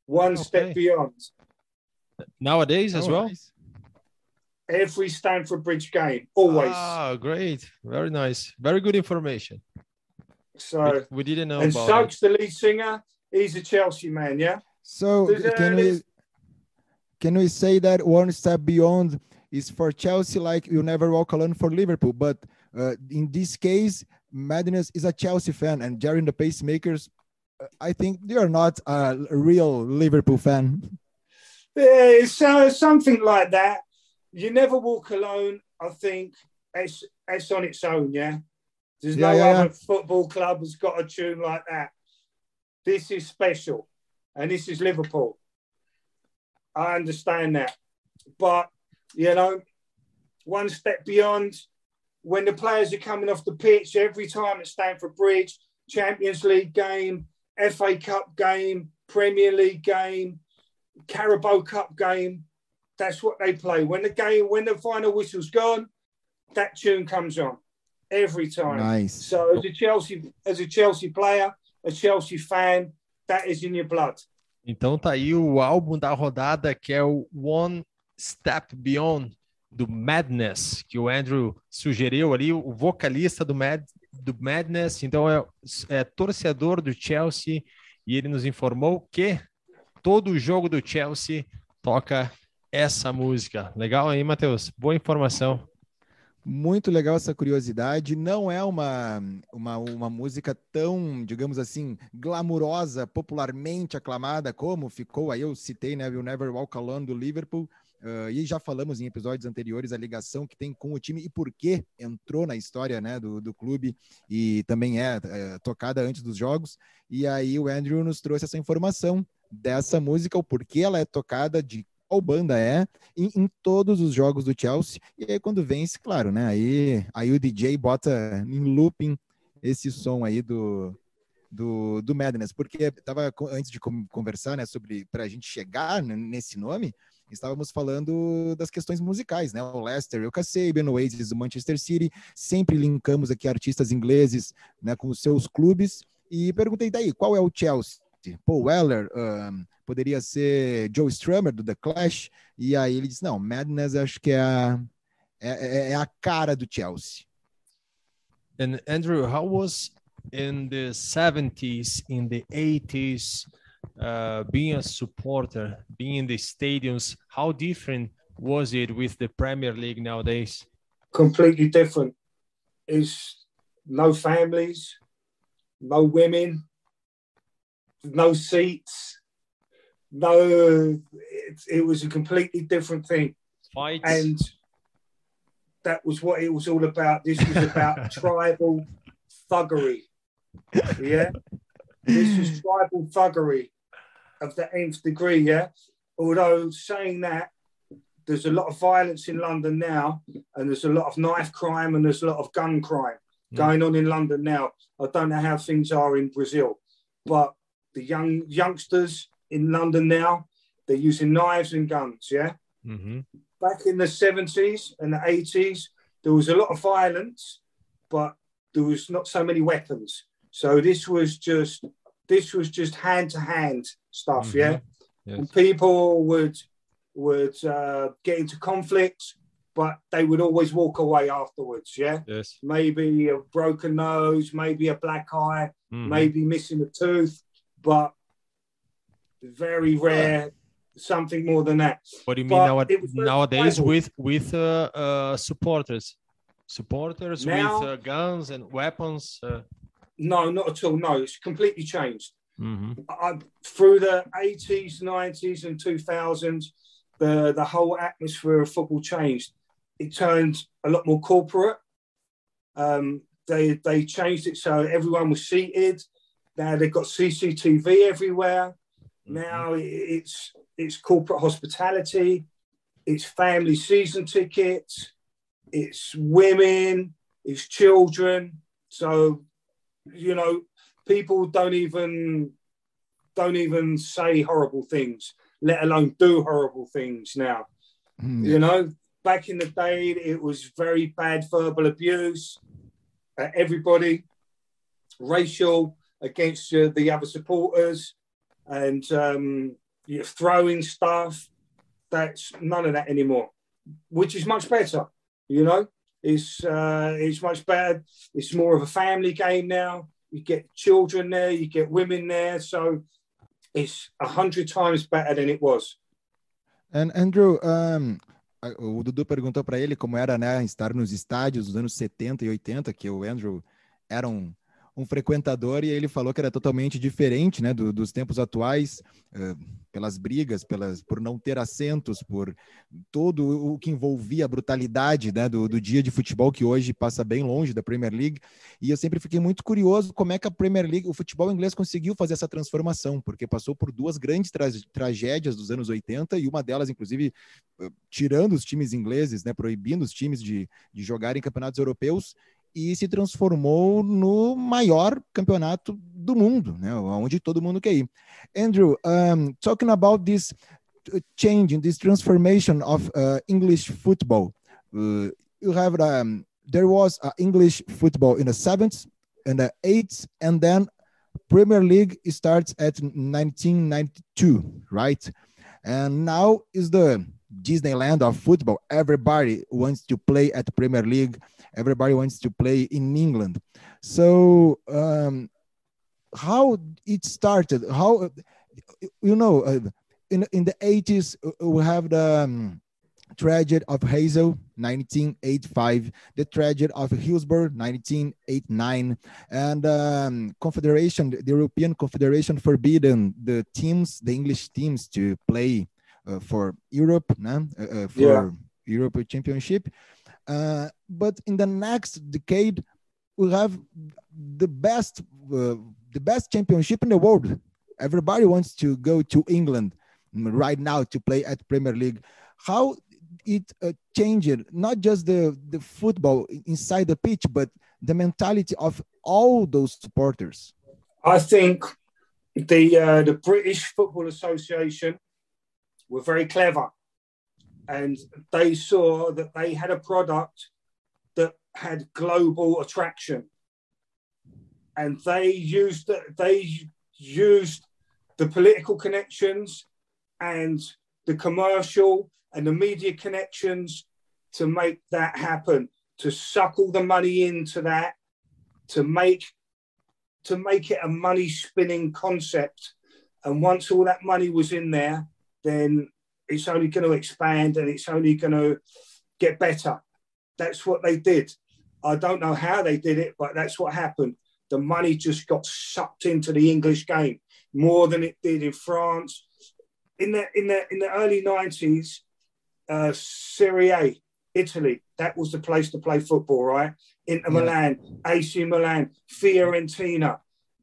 one okay. step beyond. Nowadays, as well. Nice. Every Stamford Bridge game, always. Ah, great! Very nice. Very good information. So we, we didn't know. And Suggs, the lead singer, he's a Chelsea man. Yeah. So can we can we say that one step beyond is for Chelsea, like you never walk alone for Liverpool, but uh, in this case, Madness is a Chelsea fan, and Gerry and the Pacemakers, uh, I think they are not a real Liverpool fan. Yeah, it's uh, something like that. You never walk alone. I think it's it's on its own. Yeah, there's yeah, no yeah, other football club that's got a tune like that. This is special, and this is Liverpool. I understand that, but you know, one step beyond when the players are coming off the pitch every time at Stamford Bridge, Champions League game, FA Cup game, Premier League game, Carabao Cup game. That's what they play. When the game, when the final whistle's gone, that tune comes on every time. Nice. So as a Chelsea, as a Chelsea player, a Chelsea fan, that is in your blood. Então tá aí o álbum da rodada que é o One Step Beyond do Madness, que o Andrew sugeriu ali, o vocalista do, Mad, do Madness, então é, é torcedor do Chelsea, e ele nos informou que todo jogo do Chelsea toca essa música. Legal aí, Matheus? Boa informação. Muito legal essa curiosidade. Não é uma, uma, uma música tão, digamos assim, glamurosa, popularmente aclamada como ficou. Aí eu citei, né? o Never Walk Alone do Liverpool. Uh, e já falamos em episódios anteriores a ligação que tem com o time e por que entrou na história né, do, do clube e também é, é, tocada antes dos jogos. E aí o Andrew nos trouxe essa informação dessa música, o porquê ela é tocada, de qual banda é, em, em, todos os jogos do Chelsea. E aí quando vence, claro, né? Aí, aí o DJ bota em looping esse som aí do, do, do Madness, porque tava antes de conversar, né, sobre para a gente chegar nesse nome, estávamos falando das questões musicais, né? O Leicester, o Kasabian, o Oasis, o Manchester City, sempre linkamos aqui artistas ingleses, né, com os seus clubes e perguntei daí, qual é o Chelsea? Paul Weller, um, poderia ser Joe Strummer do The Clash, e aí ele disse, não, Madness acho que é a, é, é, é a cara do Chelsea. And Andrew, how was in the 70s, in the 80s, uh, being a supporter, being in the stadiums, how different was it with the Premier League nowadays? Completely different. Is no families, no women, no seats, no. It, it was a completely different thing. Fights. And that was what it was all about. This was about tribal thuggery. Yeah. This was tribal thuggery of the nth degree, yeah. Although saying that, there's a lot of violence in London now, and there's a lot of knife crime and there's a lot of gun crime mm. going on in London now. I don't know how things are in Brazil, but the young youngsters in London now, they're using knives and guns, yeah. Mm-hmm. Back in the 70s and the 80s, there was a lot of violence, but there was not so many weapons. So this was just this was just hand to hand stuff, mm-hmm. yeah. Yes. And people would would uh, get into conflicts, but they would always walk away afterwards. Yeah. Yes. Maybe a broken nose, maybe a black eye, mm-hmm. maybe missing a tooth, but very rare. Something more than that. What do you mean now, nowadays with with uh, uh, supporters, supporters now, with uh, guns and weapons? Uh? No, not at all. No, it's completely changed. Mm-hmm. I, through the 80s, 90s, and 2000s, the, the whole atmosphere of football changed. It turned a lot more corporate. Um, they, they changed it so everyone was seated. Now they've got CCTV everywhere. Mm-hmm. Now it's it's corporate hospitality, it's family season tickets, it's women, it's children. So you know, people don't even don't even say horrible things, let alone do horrible things now. Mm. You know, back in the day, it was very bad verbal abuse. Uh, everybody, racial against uh, the other supporters, and um, you're throwing stuff. That's none of that anymore, which is much better. You know, it's uh, it's much better. It's more of a family game now. You get children there, you get women there, so it's a hundred times better than it was. And Andrew, um, o Dudu perguntou para ele como era né, estar nos estádios dos anos 70 e 80, que o Andrew era um, um frequentador e ele falou que era totalmente diferente né, do, dos tempos atuais, uh, pelas brigas, pelas, por não ter assentos, por todo o que envolvia a brutalidade né, do, do dia de futebol, que hoje passa bem longe da Premier League. E eu sempre fiquei muito curioso como é que a Premier League, o futebol inglês conseguiu fazer essa transformação, porque passou por duas grandes tra tragédias dos anos 80 e uma delas, inclusive, tirando os times ingleses, né, proibindo os times de, de jogar em campeonatos europeus e se transformou no maior campeonato do mundo, né, onde todo mundo quer ir. Andrew, um, talking about this change, this transformation of uh, English football, uh, you have um, there was English football in the seventh and the eighth, and then Premier League starts at 1992, right? And now is the Disneyland of football. Everybody wants to play at Premier League. Everybody wants to play in England. So, um, how it started? How you know? Uh, in in the eighties, uh, we have the um, tragedy of Heysel, 1985, the tragedy of Hillsborough, 1989, and um, Confederation, the European Confederation forbidden the teams, the English teams, to play for Europe, uh, uh, for yeah. Europe Championship. but in the next decade, we have the best, the best championship in the world. Everybody wants to go to England right now to play at Premier League. How it uh, changed not just the the football inside the pitch, but the mentality of all those supporters? I think the uh, the British Football Association were very clever. And they saw that they had a product that had global attraction. And they used they used the political connections and the commercial and the media connections to make that happen to suck all the money into that to make to make it a money spinning concept. And once all that money was in there then it's only going to expand and it's only going to get better. That's what they did. I don't know how they did it, but that's what happened. The money just got sucked into the English game more than it did in France. In the in the in the early nineties, uh, Serie A, Italy, that was the place to play football, right? Inter. Milan, AC Milan, Fiorentina,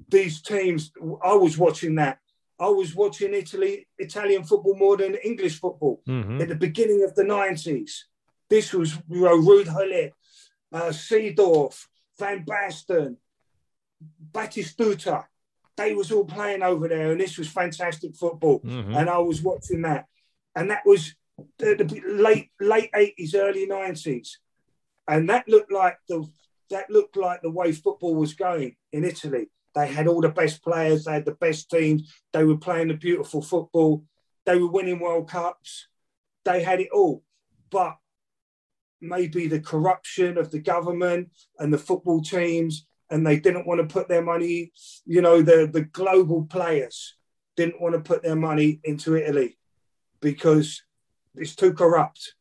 these teams. I was watching that I was watching Italy, Italian football more than English football mm-hmm. at the beginning of the 90s. This was you know, Ruud Gullit, uh, Seedorf, Van Basten, Batistuta. They was all playing over there, and this was fantastic football. Mm-hmm. And I was watching that, and that was the, the late late 80s, early 90s, and that looked like the that looked like the way football was going in Italy. They had all the best players, they had the best teams, they were playing the beautiful football, they were winning World Cups, they had it all. But maybe the corruption of the government and the football teams, and they didn't want to put their money, you know, the, the global players didn't want to put their money into Italy because it's too corrupt.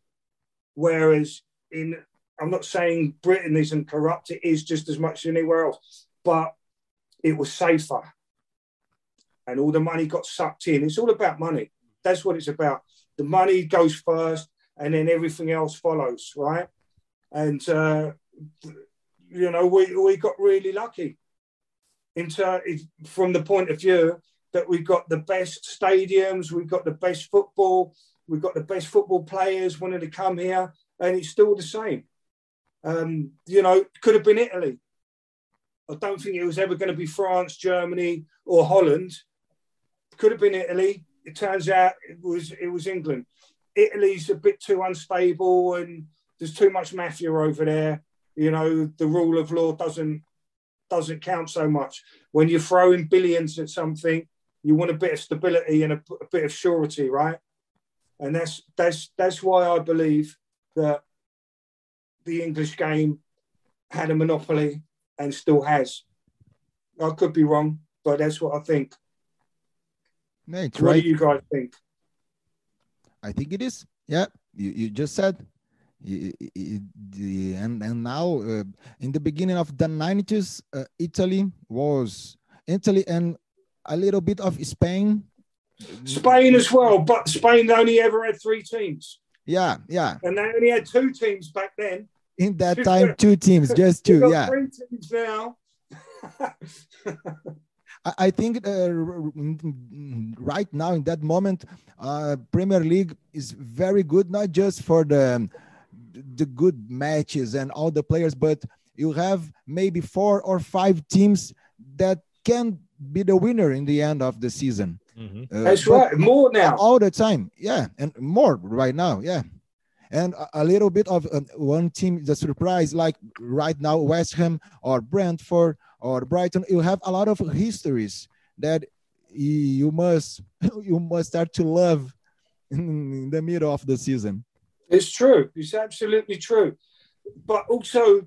Whereas in, I'm not saying Britain isn't corrupt, it is just as much as anywhere else. But it was safer. And all the money got sucked in. It's all about money. That's what it's about. The money goes first and then everything else follows, right? And, uh, you know, we, we got really lucky in into, from the point of view that we got the best stadiums, we got the best football, we've got the best football players wanted to come here, and it's still the same. Um, you know, could have been Italy. I don't think it was ever going to be France, Germany, or Holland. Could have been Italy. It turns out it was it was England. Italy's a bit too unstable and there's too much mafia over there. You know, the rule of law doesn't doesn't count so much. When you're throwing billions at something, you want a bit of stability and a, a bit of surety, right? And that's that's that's why I believe that the English game had a monopoly and still has. I could be wrong, but that's what I think. What right. do you guys think? I think it is. Yeah, you, you just said. And and now uh, in the beginning of the 90s, uh, Italy was Italy and a little bit of Spain. Spain as well, but Spain only ever had three teams, Yeah, yeah. and they only had two teams back then. In that time, two teams, just two. Yeah. three teams now. I, I think uh, r- r- right now in that moment, uh, Premier League is very good, not just for the the good matches and all the players, but you have maybe four or five teams that can be the winner in the end of the season. Mhm. Uh, That's right, more now. all the time, yeah, and more right now, yeah. And a, little bit of uh, one team, the surprise, like right now, West Ham or Brentford or Brighton, you have a lot of histories that you must you must start to love in the middle of the season. It's true. It's absolutely true. But also,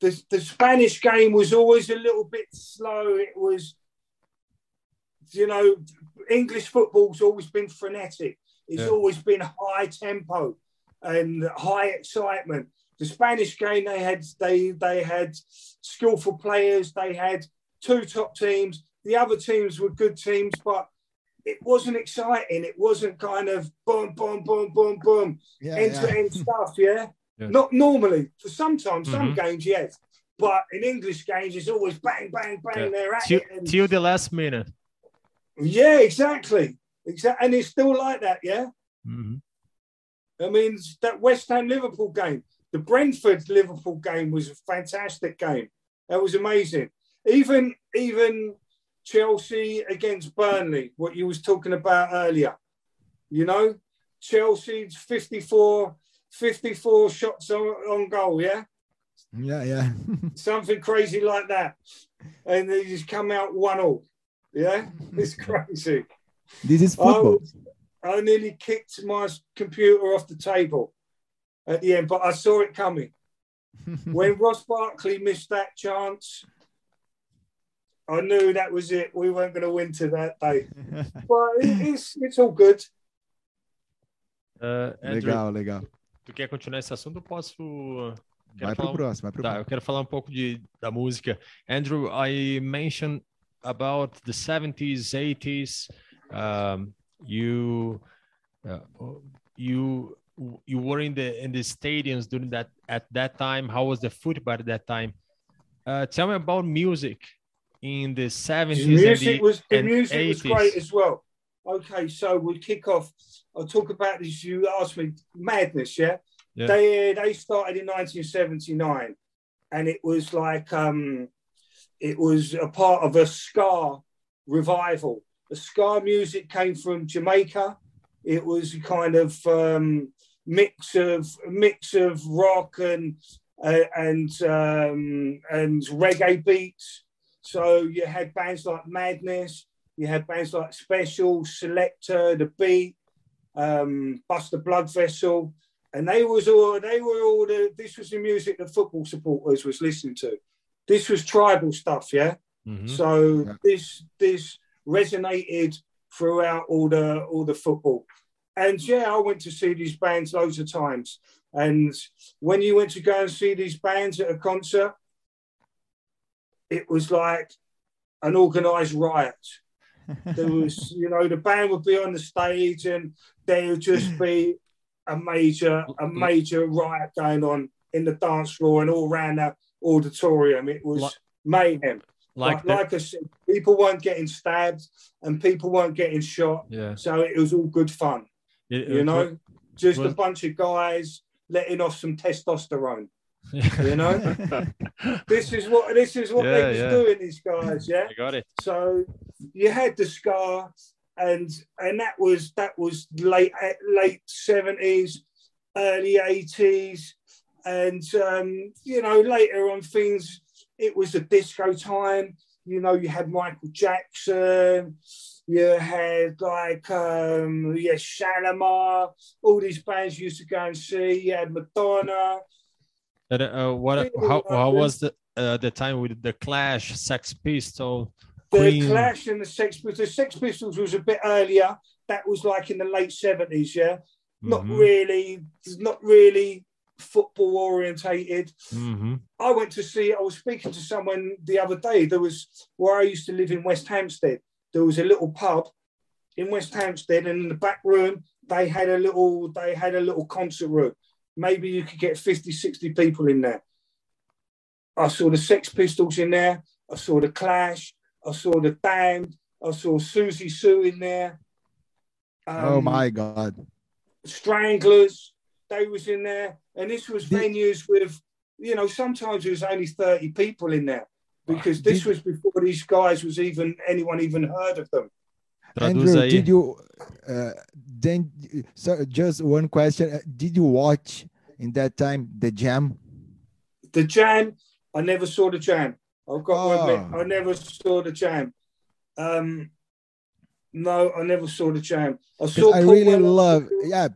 the, the Spanish game was always a little bit slow. It was, you know, English football's always been frenetic. It's Yeah. always been high tempo and high excitement. The Spanish game, they had they they had skillful players. They had two top teams. The other teams were good teams, but it wasn't exciting. It wasn't kind of boom, boom, boom, boom, boom Yeah, end to end stuff, yeah? Yeah. Not normally. For sometimes, some Mhm. games, yes. But in English games, it's always bang, bang, bang. Yeah. They're at Till, it. and- till the last minute. yeah, exactly. Exactly. And it's still like that, yeah? Mhm. I mean, that West Ham Liverpool game, the Brentford Liverpool game was a fantastic game. That was amazing. Even even Chelsea against Burnley, what you was talking about earlier. You know, Chelsea's 54, 54 shots on, on goal, yeah? yeah, yeah. Something crazy like that. And they just come out one all. Yeah? It's crazy. This is I, football. was- I nearly kicked my computer off the table at the end, but I saw it coming. when Ross Barkley missed that chance, I knew that was it. We weren't going to win to that day. But it- it's, it's all good. Uh, Andrew, legal, legal. tu quer continuar esse assunto? Eu posso. Quero Vai pro falar um- próximo, vai pro Tá, eu quero falar um pouco de, da música. Andrew, I mentioned about the 70s, 80s. Um, you, uh, you, you were in the in the stadiums during that at that time. How was the football at that time? Uh, tell me about music in the 70s The and music the, was the and music was great as well. Okay, so we kick off. I'll talk about this. You asked me madness, yeah. Yeah. They they started in 1979, and it was like um, it was a part of a ska revival. The ska music came from Jamaica. It was a kind of um, mix of mix of rock and uh, and um, and reggae beats. So you had bands like Madness, you had bands like Special, Selecter, The Beat, um, Buster Bloodvessel, and they was all they were all the this was the music that football supporters was listening to. This was tribal stuff, yeah. Mhm. So Yeah. this this resonated throughout all the all the football. And yeah, I went to see these bands loads of times. And when you went to go and see these bands at a concert, it was like an organized riot. There was, you know, the band would be on the stage and there would just be a major, a major riot going on in the dance floor and all around that auditorium. It was Like- mayhem. Like Like, like I said, people weren't getting stabbed and people weren't getting shot. yeah, So it was all good fun, It- you it know, just a bunch of guys letting off some testosterone. wa- You know? This is what this is what Yeah, they was yeah. doing, these guys, yeah. I got it. So you had the ska and and that was that was late late seventies, early eighties, and um, you know later on things. It was a disco time. You know, you had Michael Jackson. You had like um, yeah, Shalamar. All these bands you used to go and see. You had Madonna. And, uh, what? How, how was the uh, the time with the Clash, Sex Pistols? The Queen. Clash and the Sex Pistols. The Sex Pistols was a bit earlier. That was like in the late seventies. Yeah, not Mhm. really, not really football orientated. hmm I went to see. I was speaking to someone the other day. There was where I used to live in West Hampstead. There was a little pub in West Hampstead, and in the back room they had a little. They had a little concert room. Maybe you could get 50, 60 people in there. I saw the Sex Pistols in there. I saw the Clash. I saw the Damned. I saw Siouxsie Sioux in there. oh Um, my God. Stranglers, they was in there, and this was Did- venues with, you know, sometimes there was only thirty people in there because this Did- was before these guys was even anyone even heard of them. Andrew, did you uh, then so just one question. Uh, Did you watch in that time the jam? The Jam, I never saw the Jam. I've got to admit, Oh. I never saw the Jam. Um, no, I never saw the Jam. I saw I Paul really Weller- love yeah.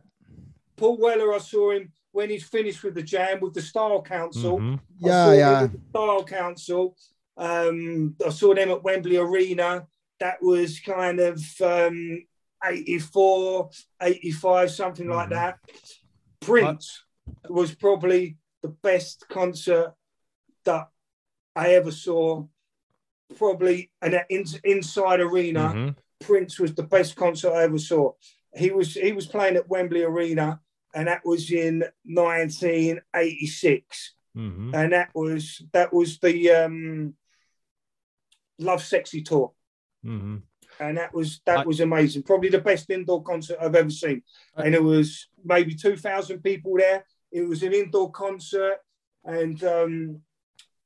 Paul Weller. I saw him when he's finished with the Jam with the Style Council. Mhm. Yeah, yeah. the Style Council. Um, I saw them at Wembley Arena. That was kind of um, 84, 85, something like Mhm. that. Prince was probably the best concert that I ever saw. Probably an in, inside arena. Mhm. Prince was the best concert I ever saw. He was he was playing at Wembley Arena, and that was in 1986 Mhm. and that was that was the um, Lovesexy tour, Mhm. and that was that I- was amazing. Probably the best indoor concert I've ever seen, I- and it was maybe two thousand people there. It was an indoor concert, and um,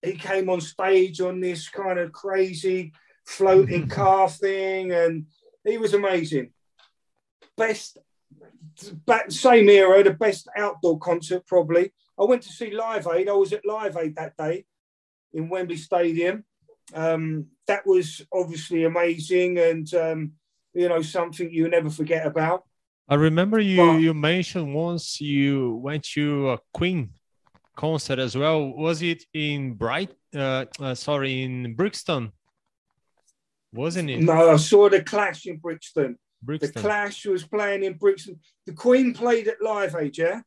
he came on stage on this kind of crazy floating car thing, and he was amazing. Best, back same era, the best outdoor concert probably. I went to see Live Aid. I was at Live Aid that day in Wembley Stadium. Um, that was obviously amazing, and um, you know something you never forget about. I remember you Well- you mentioned once you went to a Queen concert as well. Was it in Bright? Uh, uh, sorry, in Brixton, wasn't it? No, I saw the Clash in Brixton. The Clash was playing in Brixton. The Queen played at Live Aid, yeah.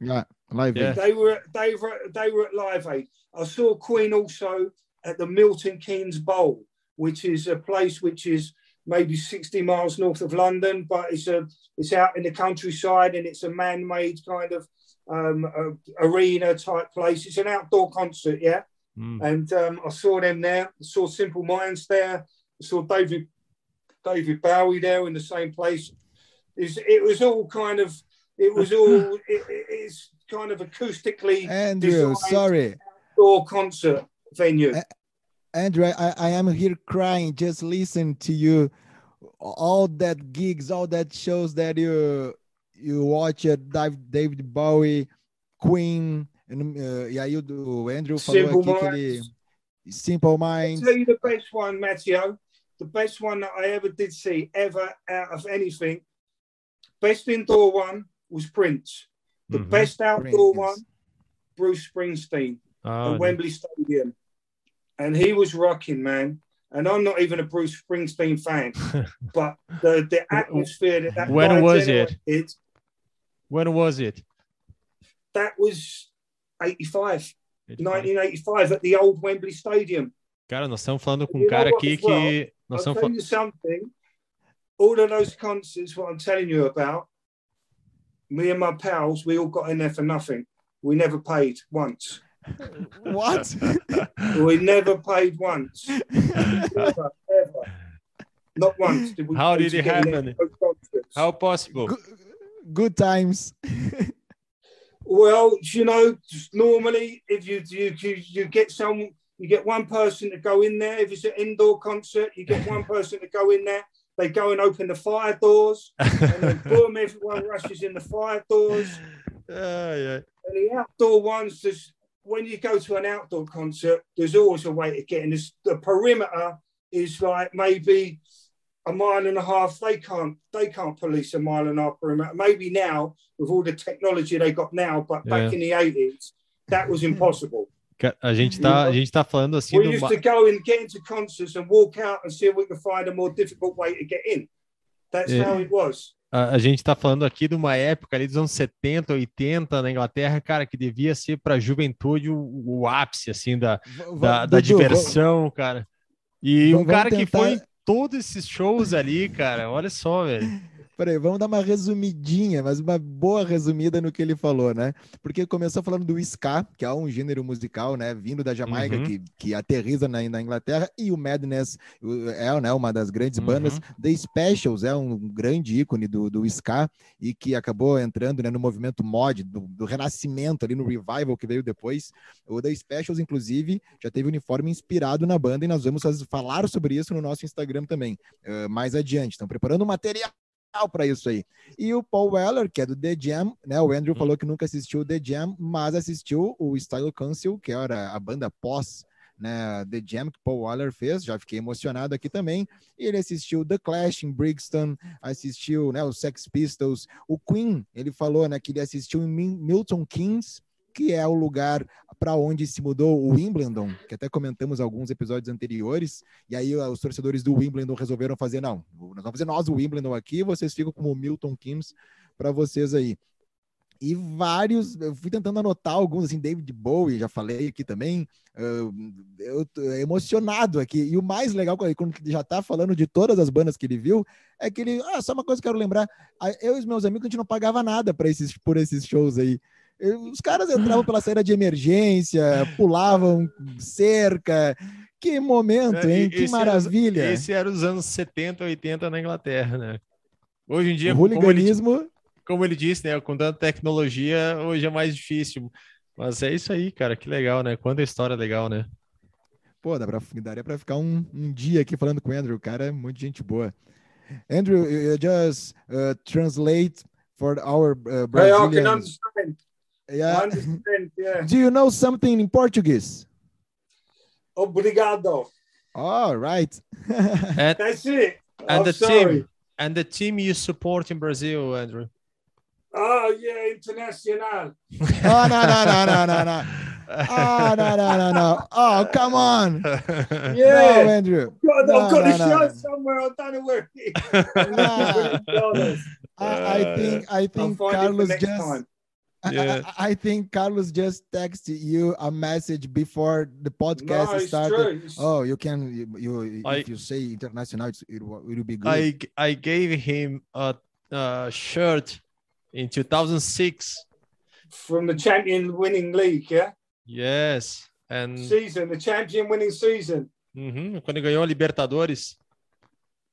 Yeah, live. Yeah. aid. They were they were they were at Live Aid. I saw Queen also at the Milton Keynes Bowl, which is a place which is maybe 60 miles north of London, but it's a it's out in the countryside and it's a man-made kind of um, a- arena type place. It's an outdoor concert, yeah. Mm. And um, I saw them there. I saw Simple Minds there. I saw David David Bowie there in the same place. It's, it was all kind of it was all it, it- it's kind of acoustically Andrew, sorry. outdoor concert venue. Uh, Andrew, I, I am here crying. Just listen to you. All that gigs, all that shows that you you watch at Dave- David Bowie, Queen, and uh, e aí o Andrew falou Simple aqui que ele Minds. Simple I'll Minds. tell you the best one, Matteo. The best one that I ever did see, ever out of anything. Best indoor one was Prince. The Mhm. best outdoor Prince. one, Bruce Springsteen. Ah, at Wembley Stadium, and he was rocking, man. And I'm not even a Bruce Springsteen fan, but the, the atmosphere that that When guy was it? generated, when was it? That was 85, 1985 at the old Wembley Stadium. Cara, nós estamos falando com um cara aqui well, que nós I'll tell falando. you something. All of those concerts, what I'm telling you about, me and my pals, we all got in there for nothing. We never paid once. What? We never paid once. Ever, ever. Not once did we. How did it happen? How possible? good, good times. Well, you know, normally if you, you you you get some, you get one person to go in there. If it's an indoor concert, you get one person to go in there they go and open the fire doors, and then boom, everyone rushes in the fire doors. Ah, yeah. And the outdoor ones, there's when you go to an outdoor concert, there's always a way to get in. There's, the perimeter is like maybe a mile and a half. They can't they can't police a mile and a half perimeter. Maybe now with all the technology they got now, but back in the 80s, that was impossible. A gente tá, a gente tá falando assim we used to go and get into concerts and walk out and see if we could find a more difficult way to get in. That's Yeah. how it was. a, a gente tá falando aqui de uma época ali dos anos 70, 80 na Inglaterra, cara, que devia ser para a juventude o, o ápice assim da, da, da Dudu, diversão, cara. E v- um vamos cara que tentar- foi em todos esses shows ali, cara, olha só, velho. Peraí, vamos dar uma resumidinha, mas uma boa resumida no que ele falou, né? Porque começou falando do ska, que é um gênero musical, né? Vindo da Jamaica, Uhum. que, que aterriza na, na Inglaterra, e o Madness o- é né, uma das grandes Uhum. bandas. The Specials é um grande ícone do, do ska e que acabou entrando né, no movimento mod, do, do renascimento ali no revival que veio depois. O The Specials, inclusive, já teve uniforme inspirado na banda e nós vamos falar sobre isso no nosso Instagram também, eh, mais adiante. Estão preparando material para isso aí. E o Paul Weller, que é do The Jam, né? O Andrew Hum. falou que nunca assistiu The Jam, mas assistiu o Style Council, que era a banda pós né, The Jam que Paul Weller fez, já fiquei emocionado aqui também. Ele assistiu The Clash em Brixton, assistiu, né, os Sex Pistols, o Queen, ele falou, né, que ele assistiu em Milton Keynes, que é o lugar para onde se mudou o Wimbledon, que até comentamos alguns episódios anteriores, e aí uh, os torcedores do Wimbledon resolveram fazer, não, nós vamos fazer nós o Wimbledon aqui, vocês ficam como Milton Keynes para vocês aí. E vários, eu fui tentando anotar alguns, assim, David Bowie, já falei aqui também, uh, eu tô emocionado aqui. E o mais legal, quando já tá falando de todas as bandas que ele viu, é que ele, ah, só uma coisa que eu quero lembrar, ah, eu e os meus amigos, a gente não pagava nada para esses, por esses shows aí. Os caras entravam pela saída de emergência, pulavam cerca. Que momento, hein? Que É, Esse era- maravilha. Esse era os anos 70, 80 na Inglaterra, né? Hoje em o dia, como ele, hooliganismo. como ele disse, né? Com tanta tecnologia, hoje é mais difícil. Mas é isso aí, cara, que legal, né? Quanta história legal, né? Pô, dá pra, daria pra ficar um, um dia aqui falando com o Andrew. O cara é muito gente boa. Andrew, you just uh, translate for our uh, I can understand. I Yeah. Yeah. Do you know something in Portuguese? Obrigado. All right. And, That's it. and I'm the sorry. team and the team you support in Brazil, Andrew. Oh yeah, international. oh, no, no, no, no, no, no. Oh, no, no, no, no. Oh, come on. No, Yeah. Andrew. God, No, I've got no, the no, show no. somewhere. I don't know where it Nah. is. I, I think I think Carlos just time. I- I- Yeah. I, I think Carlos just texted you a message before the podcast No, started. true. Oh, you can you, you I- if you say international, it's, it will it will be good. I I gave him a, a shirt in 2006. From the champion winning league, yeah? Yes, and Season, the champion winning season. Uhum, quando ele ganhou a Libertadores.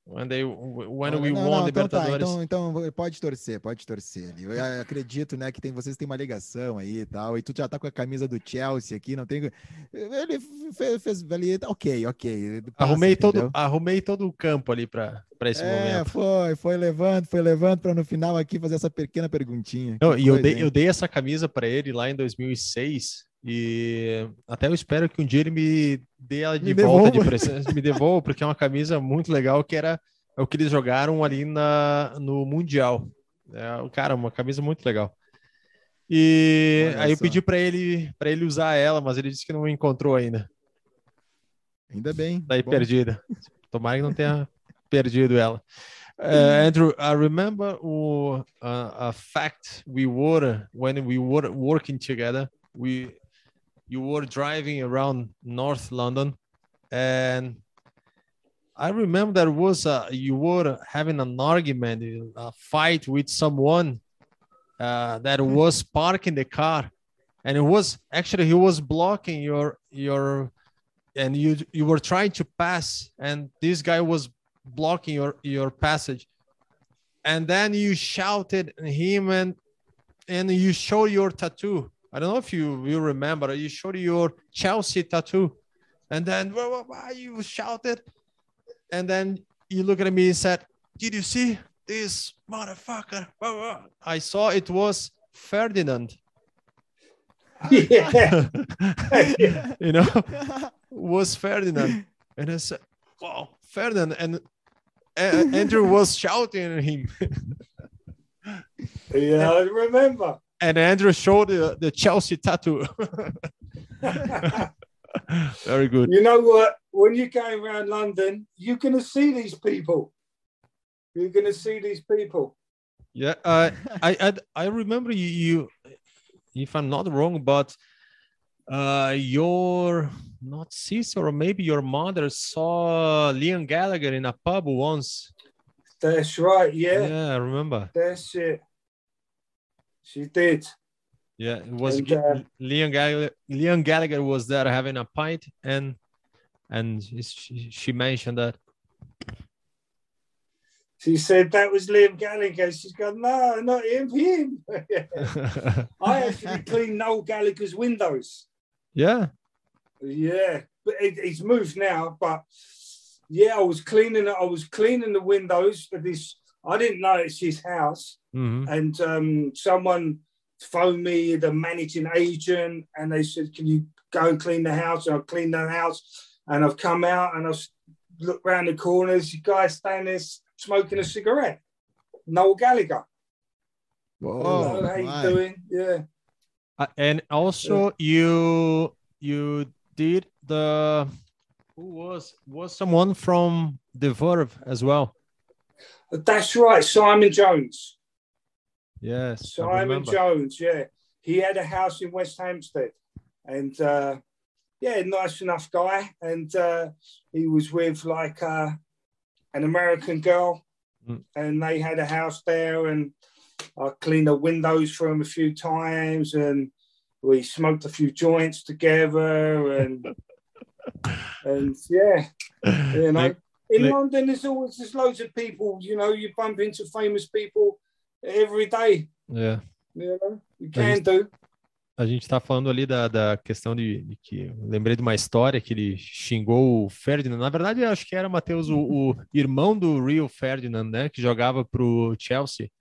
When they when we não, won não, então tá, Libertadores. então, então pode torcer, pode torcer. Eu acredito, né, que tem, vocês têm uma ligação aí e tal, e tu já tá com a camisa do Chelsea aqui, não tem... Ele fez, fez ali, tá ok, ok. passa, arrumei todo arrumei todo o campo ali para esse É, momento. foi, foi levando, foi levando para no final aqui fazer essa pequena perguntinha. Não, e eu dei, hein? eu dei essa camisa para ele lá em 2006 e até eu espero que um dia ele me dê ela de Me volta de devolva. presente, me devolva, porque é uma camisa muito legal que era é o que eles jogaram ali na, no Mundial. É, cara, uma camisa muito legal. E Olha aí eu só. pedi para ele para ele usar ela, mas ele disse que não encontrou ainda. Ainda bem. Tá aí bom. perdida. Tomara que não tenha perdido ela. Uh, Andrew, I remember uh, a fact we were when we were working together. We you were driving around North London, and I remember there was a you were having an argument, a fight with someone uh, that was parking the car, and it was actually he was blocking your your and you you were trying to pass and this guy was blocking your your passage. And then you shouted at him and and you show your tattoo i don't know if you you remember you showed your chelsea tattoo and then you shouted and then you look at me and said did you see this motherfucker? I saw it was Ferdinand. Yeah. you know, was Ferdinand. And I said, wow, Ferdinand. And uh, Andrew was shouting at him. yeah, I remember. And Andrew showed the, the Chelsea tattoo. Very good. You know what? When you're going around London, you're going to see these people. You're going to see these people. Yeah, uh, I, I I remember you, you, if I'm not wrong, but uh, your not sister or maybe your mother saw Liam Gallagher in a pub once. That's right. Yeah, Yeah, I remember. that's it. She did. Yeah, it was And, uh, Liam Gallagher. Liam Gallagher was there having a pint, and and she, she mentioned that. She said that was Liam Gallagher. She's gone, no, not him, him. I actually cleaned Noel Gallagher's windows. yeah, Yeah, but it, it's moved now. But yeah, I was cleaning. I was cleaning the windows for this. I didn't know it's his house, hmm and um, someone phoned me, the managing agent, and they said, "Can you go and clean the house?" And I cleaned the house, and I've come out and I've looked round the corners. You guys standing there smoking a cigarette. Noel Gallagher. Whoa, Hello, how you doing? Yeah. Uh, and also you you did the who was was someone from the Verve as well. That's right, Simon Jones. Yes, Simon. Jones, yeah. He had a house in West Hampstead. And uh, yeah, nice enough guy. And uh, he was with like uh, an American girl. Mm. And they had a house there. And I cleaned the windows for him a few times. And we smoked a few joints together. And, and yeah, you know. In like- London, there's always there's loads of people. You know, you bump into famous people every day. É. You know, you can do. A gente tá falando ali da, da questão de, de que lembrei de uma história que ele xingou o Ferdinand. Na verdade, acho que era Matheus, o, o irmão do Rio Ferdinand, né? Que jogava pro Chelsea.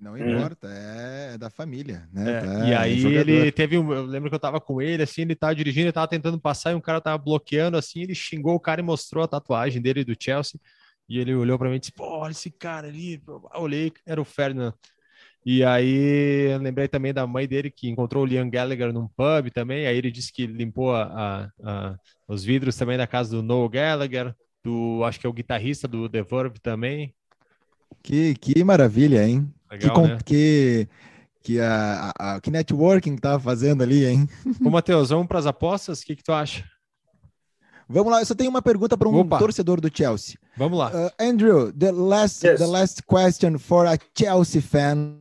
Não importa, é, é da família, né? É, Tá, e é aí jogador. ele teve um. Eu lembro que eu tava com ele, assim, ele tava dirigindo, ele tava tentando passar e um cara tava bloqueando, assim, ele xingou o cara e mostrou a tatuagem dele do Chelsea. E ele olhou pra mim e disse: Pô, olha esse cara ali. Eu olhei, era o Ferdinand. E aí eu lembrei também da mãe dele que encontrou o Liam Gallagher num pub também. Aí ele disse que limpou a, a- a- os vidros também da casa do Noel Gallagher, do acho que é o guitarrista do The Verve também. Que, que maravilha, hein? Que, Legal, com- né? que, que, a, a- que networking que tava fazendo ali, hein? Ô, Matheus, vamos para as apostas? O que, que tu acha? Vamos lá, eu só tenho uma pergunta para um Opa. torcedor do Chelsea. Vamos lá. Uh, Andrew, the last Yes. the last question for a Chelsea fan: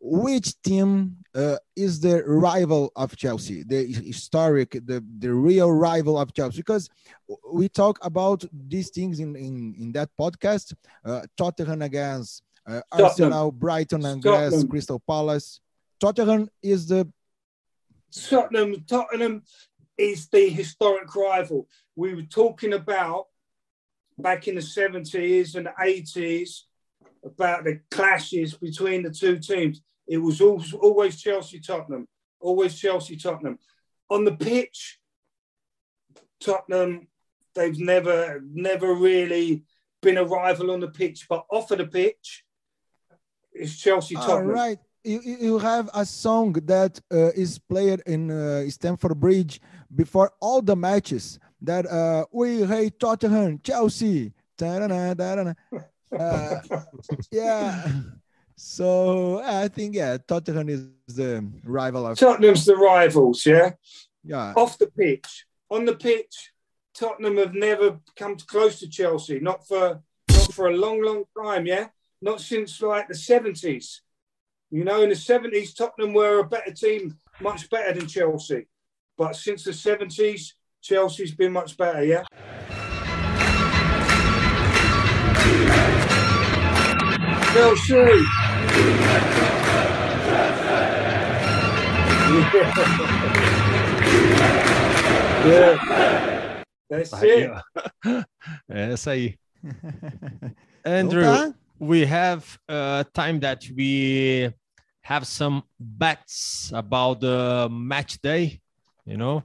Which team uh, is the rival of Chelsea? The historic, the the real rival of Chelsea? Because we talk about these things in in, in that podcast. Uh, Tottenham against uh, Arsenal, Brighton and Tottenham. Crystal Palace. Tottenham is the Tottenham, Tottenham is the historic rival. We were talking about back in the 70s and 80s about the clashes between the two teams. It was always, always Chelsea Tottenham, always Chelsea Tottenham. On the pitch, Tottenham, they've never, never really been a rival on the pitch, but off of the pitch, it's Chelsea All Tottenham. right. You, you have a song that uh, is played in uh, Stamford Bridge before all the matches that uh, we hate Tottenham, Chelsea. Ta-da-da, da-da-da. Uh, yeah. So I think yeah, Tottenham is the rival of Tottenham's the rivals, yeah. yeah. off the pitch. On the pitch, Tottenham have never come close to Chelsea. Not for not for a long, long time. Yeah, not since like the seventies. You know, in the seventies, Tottenham were a better team, much better than Chelsea. But since the seventies, Chelsea's been much better. Yeah. Chelsea. yeah. That's Aí, it. ó. É essa aí. Andrew, Então tá. We have uh, time that we have some bets about the match day, you know,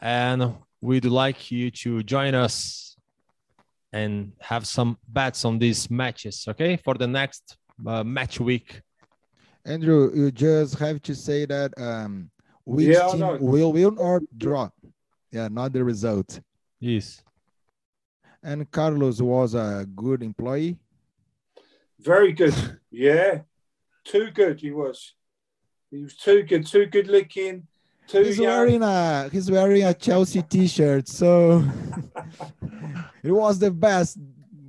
and we'd like you to join us and have some bets on these matches, okay, for the next uh, match week. Andrew, you just have to say that um, which Yeah, team know. will win or draw. Yeah, not the result. Yes. And Carlos was a good employee. Very good. Yeah. Too good he was. He was too good, too good looking, too He's young. wearing a he's wearing a Chelsea T-shirt, so it was the best,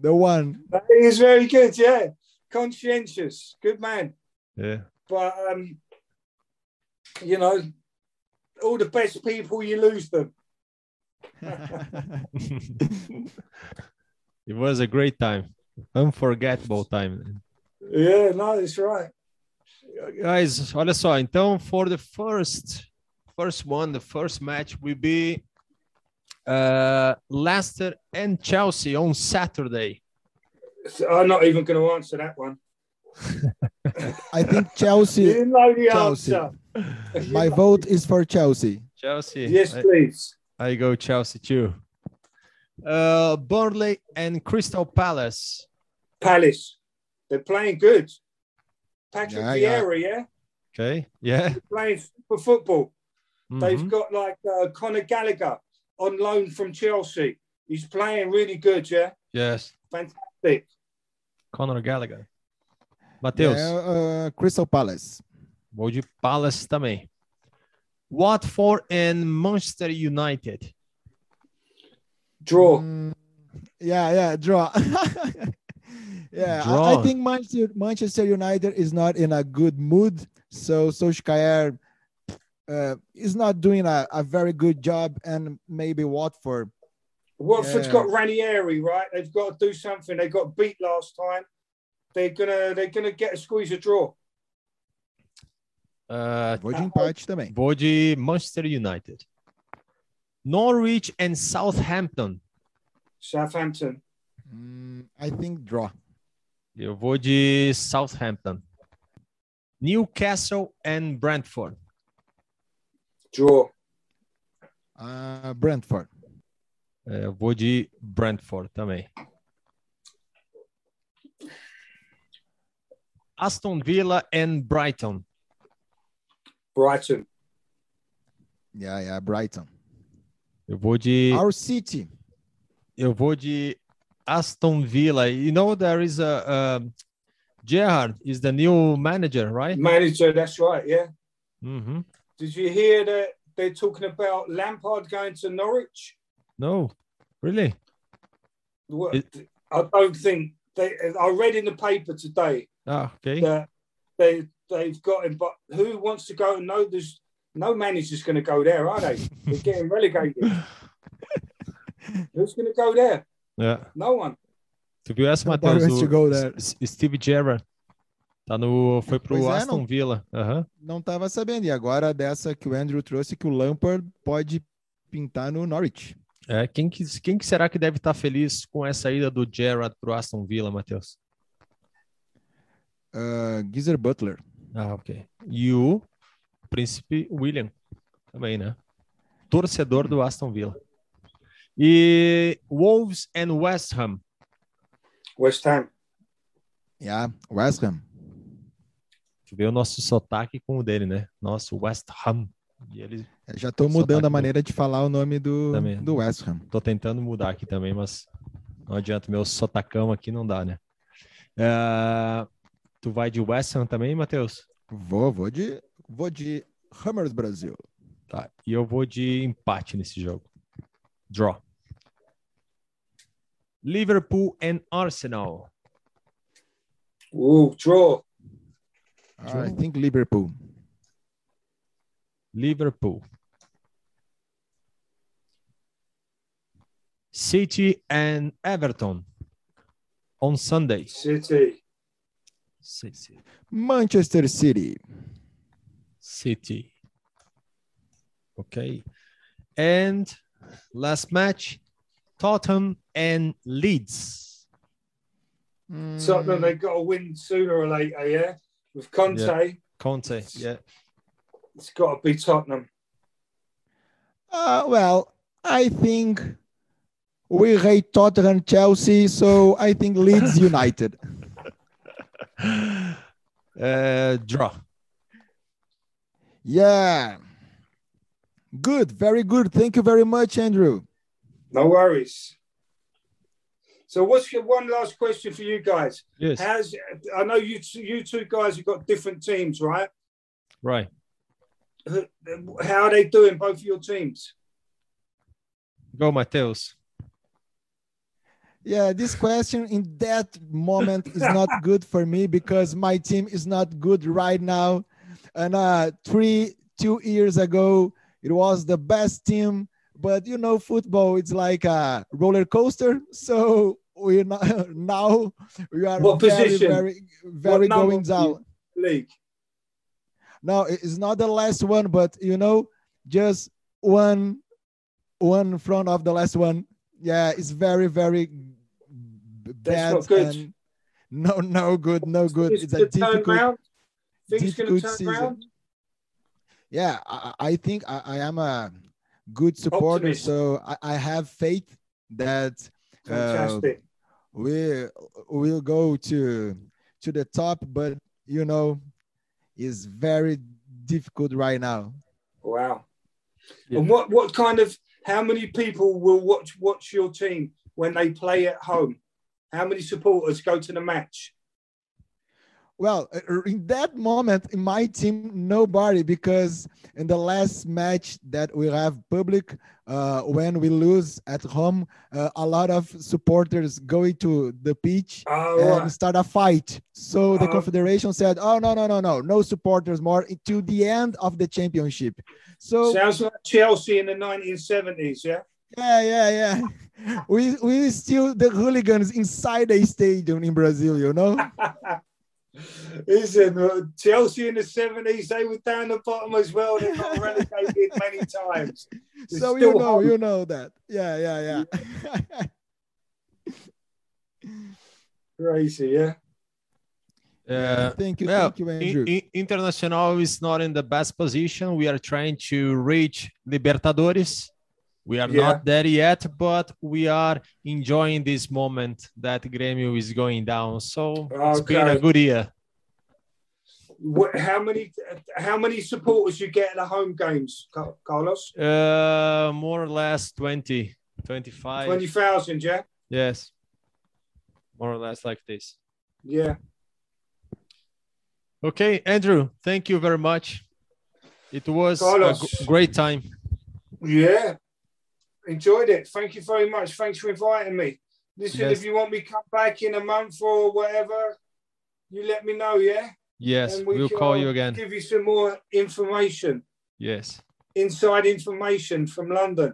the one. He is very good, yeah. Conscientious, good man. Yeah. But um, you know, all the best people you lose them. it was a great time, unforgettable time. Yeah, no, it's right. Guys, olha só. Então, for the first first one, the first match will be uh, Leicester and Chelsea on Saturday. So I'm not even going to answer that one. I think Chelsea. You know the Chelsea. answer. My vote is for Chelsea. Chelsea. Yes, I, please. I go Chelsea too. Uh, Burnley and Crystal Palace. Palace. They're playing good. Patrick Yeah, yeah. Vieira, yeah, Okay. Yeah. playing for football. They've Mhm. got like uh, Conor Gallagher on loan from Chelsea. He's playing really good, yeah. Yes. Fantastic. Conor Gallagher. Matheus, Yeah, uh, Crystal Palace. vou de Palace também. Watford and Manchester United. Draw. Mm, yeah, yeah, draw. yeah, I- I, think Manchester, Manchester United is not in a good mood. So Solskjaer uh, is not doing a, a very good job, and maybe Watford. Watford's Yeah. got Ranieri, right? They've got to do something. They got beat last time. They're gonna they're gonna get a squeeze a draw. Uh, Vou de empate também. vou de Manchester United. Norwich and Southampton. Southampton. Mm, I think draw. Eu vou de Southampton. Newcastle and Brentford. Draw. Uh, Brentford. É, Eu vou de Brentford também. Aston Villa and Brighton. Brighton. Yeah, yeah, Brighton. Eu vou de Our City. eu vou de Aston Villa. You know there is a, um Gerrard is the new manager, right? Manager, that's right, yeah. Mhm. Did you hear that they're talking about Lampard going to Norwich? No, really? What, It- I don't think they I read in the paper today Ah, okay. that they they've got him, but who wants to go? and know there's no manager's going to go there, are they? They're getting relegated. Who's going to go there? É. No one. Tu viu essa, Matheus? O Steve Gerrard tá no foi pro Pois é, Aston não- Villa. Aham. Não estava sabendo. E agora dessa que o Andrew trouxe, que o Lampard pode pintar no Norwich. É, quem que, quem que será que deve estar feliz com essa ida do Gerrard pro Aston Villa, Matheus? Uh, Geezer Butler. Ah, ok. E o Príncipe William também, né? Torcedor do Aston Villa. E Wolves and West Ham. West Ham. Yeah, West Ham. Tu vê o nosso sotaque com o dele, né? Nosso West Ham. E ele Eu já estou mudando a do- maneira de falar o nome do, Também. do West Ham. Tô tentando mudar aqui também, mas não adianta. Meu sotacão aqui não dá, né? Ah, tu vai de West Ham também, Matheus? Vou, vou de, vou de Hammers Brasil. Tá. E eu vou de empate nesse jogo. Draw. Liverpool and Arsenal. Ooh, draw. I think Liverpool. Liverpool. City and Everton on Sunday. City. City. Manchester City. City. Okay. And last match, Tottenham and Leeds. Mm, Tottenham, they've got to win sooner or later, yeah? With Conte, Conte, yeah. it's got to be Tottenham. uh, well, I think we hate Tottenham, Chelsea, so I think Leeds United. Uh, draw. Yeah. Good, very good. Thank you very much, Andrew. No worries. So, what's your one last question for you guys? Yes. How's I know you two, you two guys have got different teams, right? Right. How are they doing, both of your teams? Go, Matheus. Yeah, this question in that moment is not good for me because my team is not good right now. And uh, three, two years ago, it was the best team. But you know, football it's like a roller coaster. So we now, now we are What very, position? very, very number going down. League. No, it's not the last one, but you know, just one, one front of the last one. Yeah, it's very, very bad. not good. and no, no good, no good. It's, It's a difficult, round. Think going to turn season. round? Yeah, I, I think I, I am a good supporter, Optimist. so I, I have faith that uh, we will go to to the top. But you know, it's very difficult right now. wow. Yeah. And what, what kind of, how many people will watch watch your team when they play at home? How many supporters go to the match? Well, uh, in that moment in my team, nobody because in the last match that we have public, uh, when we lose at home, uh, a lot of supporters going to the pitch Oh, and start a fight. So the Oh. confederation said, "Oh no, no, no, no, no supporters more to the end of the championship." So Sounds like Chelsea in the 1970s, yeah? yeah, yeah, yeah. We we still the hooligans inside the stadium in Brazil, you know. Listen, uh, Chelsea in the 70s, they were down the bottom as well. They got relegated many times. It's so you know, home. you know that. Yeah, yeah, yeah. Crazy, yeah? Uh, thank you, well, thank you, in- Andrew. in- Internacional is not in the best position. We are trying to reach Libertadores. We are Yeah. not there yet, but we are enjoying this moment that Grêmio is going down. So it's been a good year. What, how many how many supporters you get at the home games, Carlos? Uh, more or less 20, 25. 20,000, yeah? Yes. More or less like this. Yeah. Okay, Andrew, thank you very much. It was a Carlos. g- great time. Yeah. Enjoyed it. Thank you very much. Thanks for inviting me. Listen, Yes. if you want me to come back in a month or whatever, you let me know, yeah? Yes, And we we'll call you again. Give you some more information, Yes, inside information from London.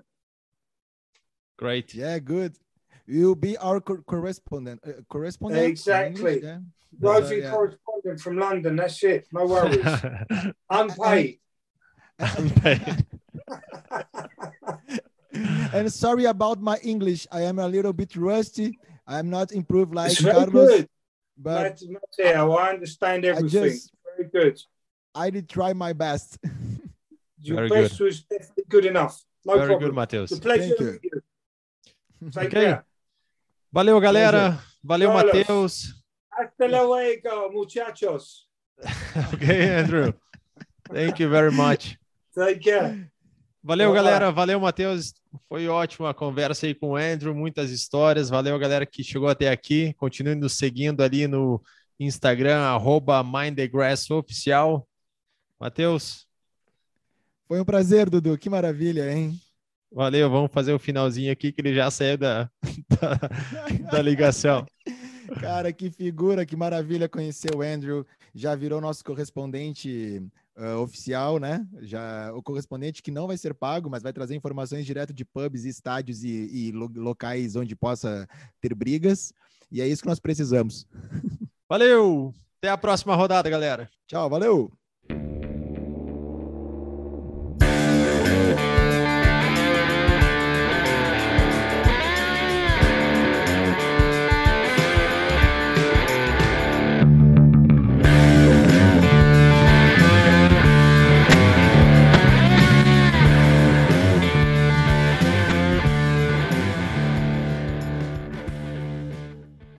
great. Yeah, good. You'll be our cor- correspondent. Uh, correspondent. Exactly. English, yeah. Roving yeah. correspondent from London. That's it. No worries. Unpaid. Unpaid. and sorry about my English. I am a little bit rusty. I'm not improved like it's very Carlos, good. but Glad to know. I understand I everything. just very good. I did try my best. Your Very best was definitely good enough. No Very problem. good, Matheus. It's a pleasure Thank you. to meet you. Take Okay. care. Valeu, galera. Valeu, Matheus. Hasta luego, muchachos. okay, Andrew. Thank you very much. Take care. Valeu, Boa. galera. Valeu, Matheus. Foi ótima a conversa aí com o Andrew, muitas histórias. Valeu, galera que chegou até aqui. Continue nos seguindo ali no Instagram, arroba Mind the Grass Oficial. Matheus, Foi um prazer, Dudu. Que maravilha, hein? valeu. Vamos fazer o finalzinho aqui que ele já saiu da, da, da ligação. Cara, que figura, que maravilha conhecer o Andrew. Já virou nosso correspondente uh, oficial, né? Já o correspondente que não vai ser pago, mas vai trazer informações direto de pubs, estádios e, e lo- locais onde possa ter brigas. E é isso que nós precisamos. Valeu. Até a próxima rodada, galera. Tchau, valeu!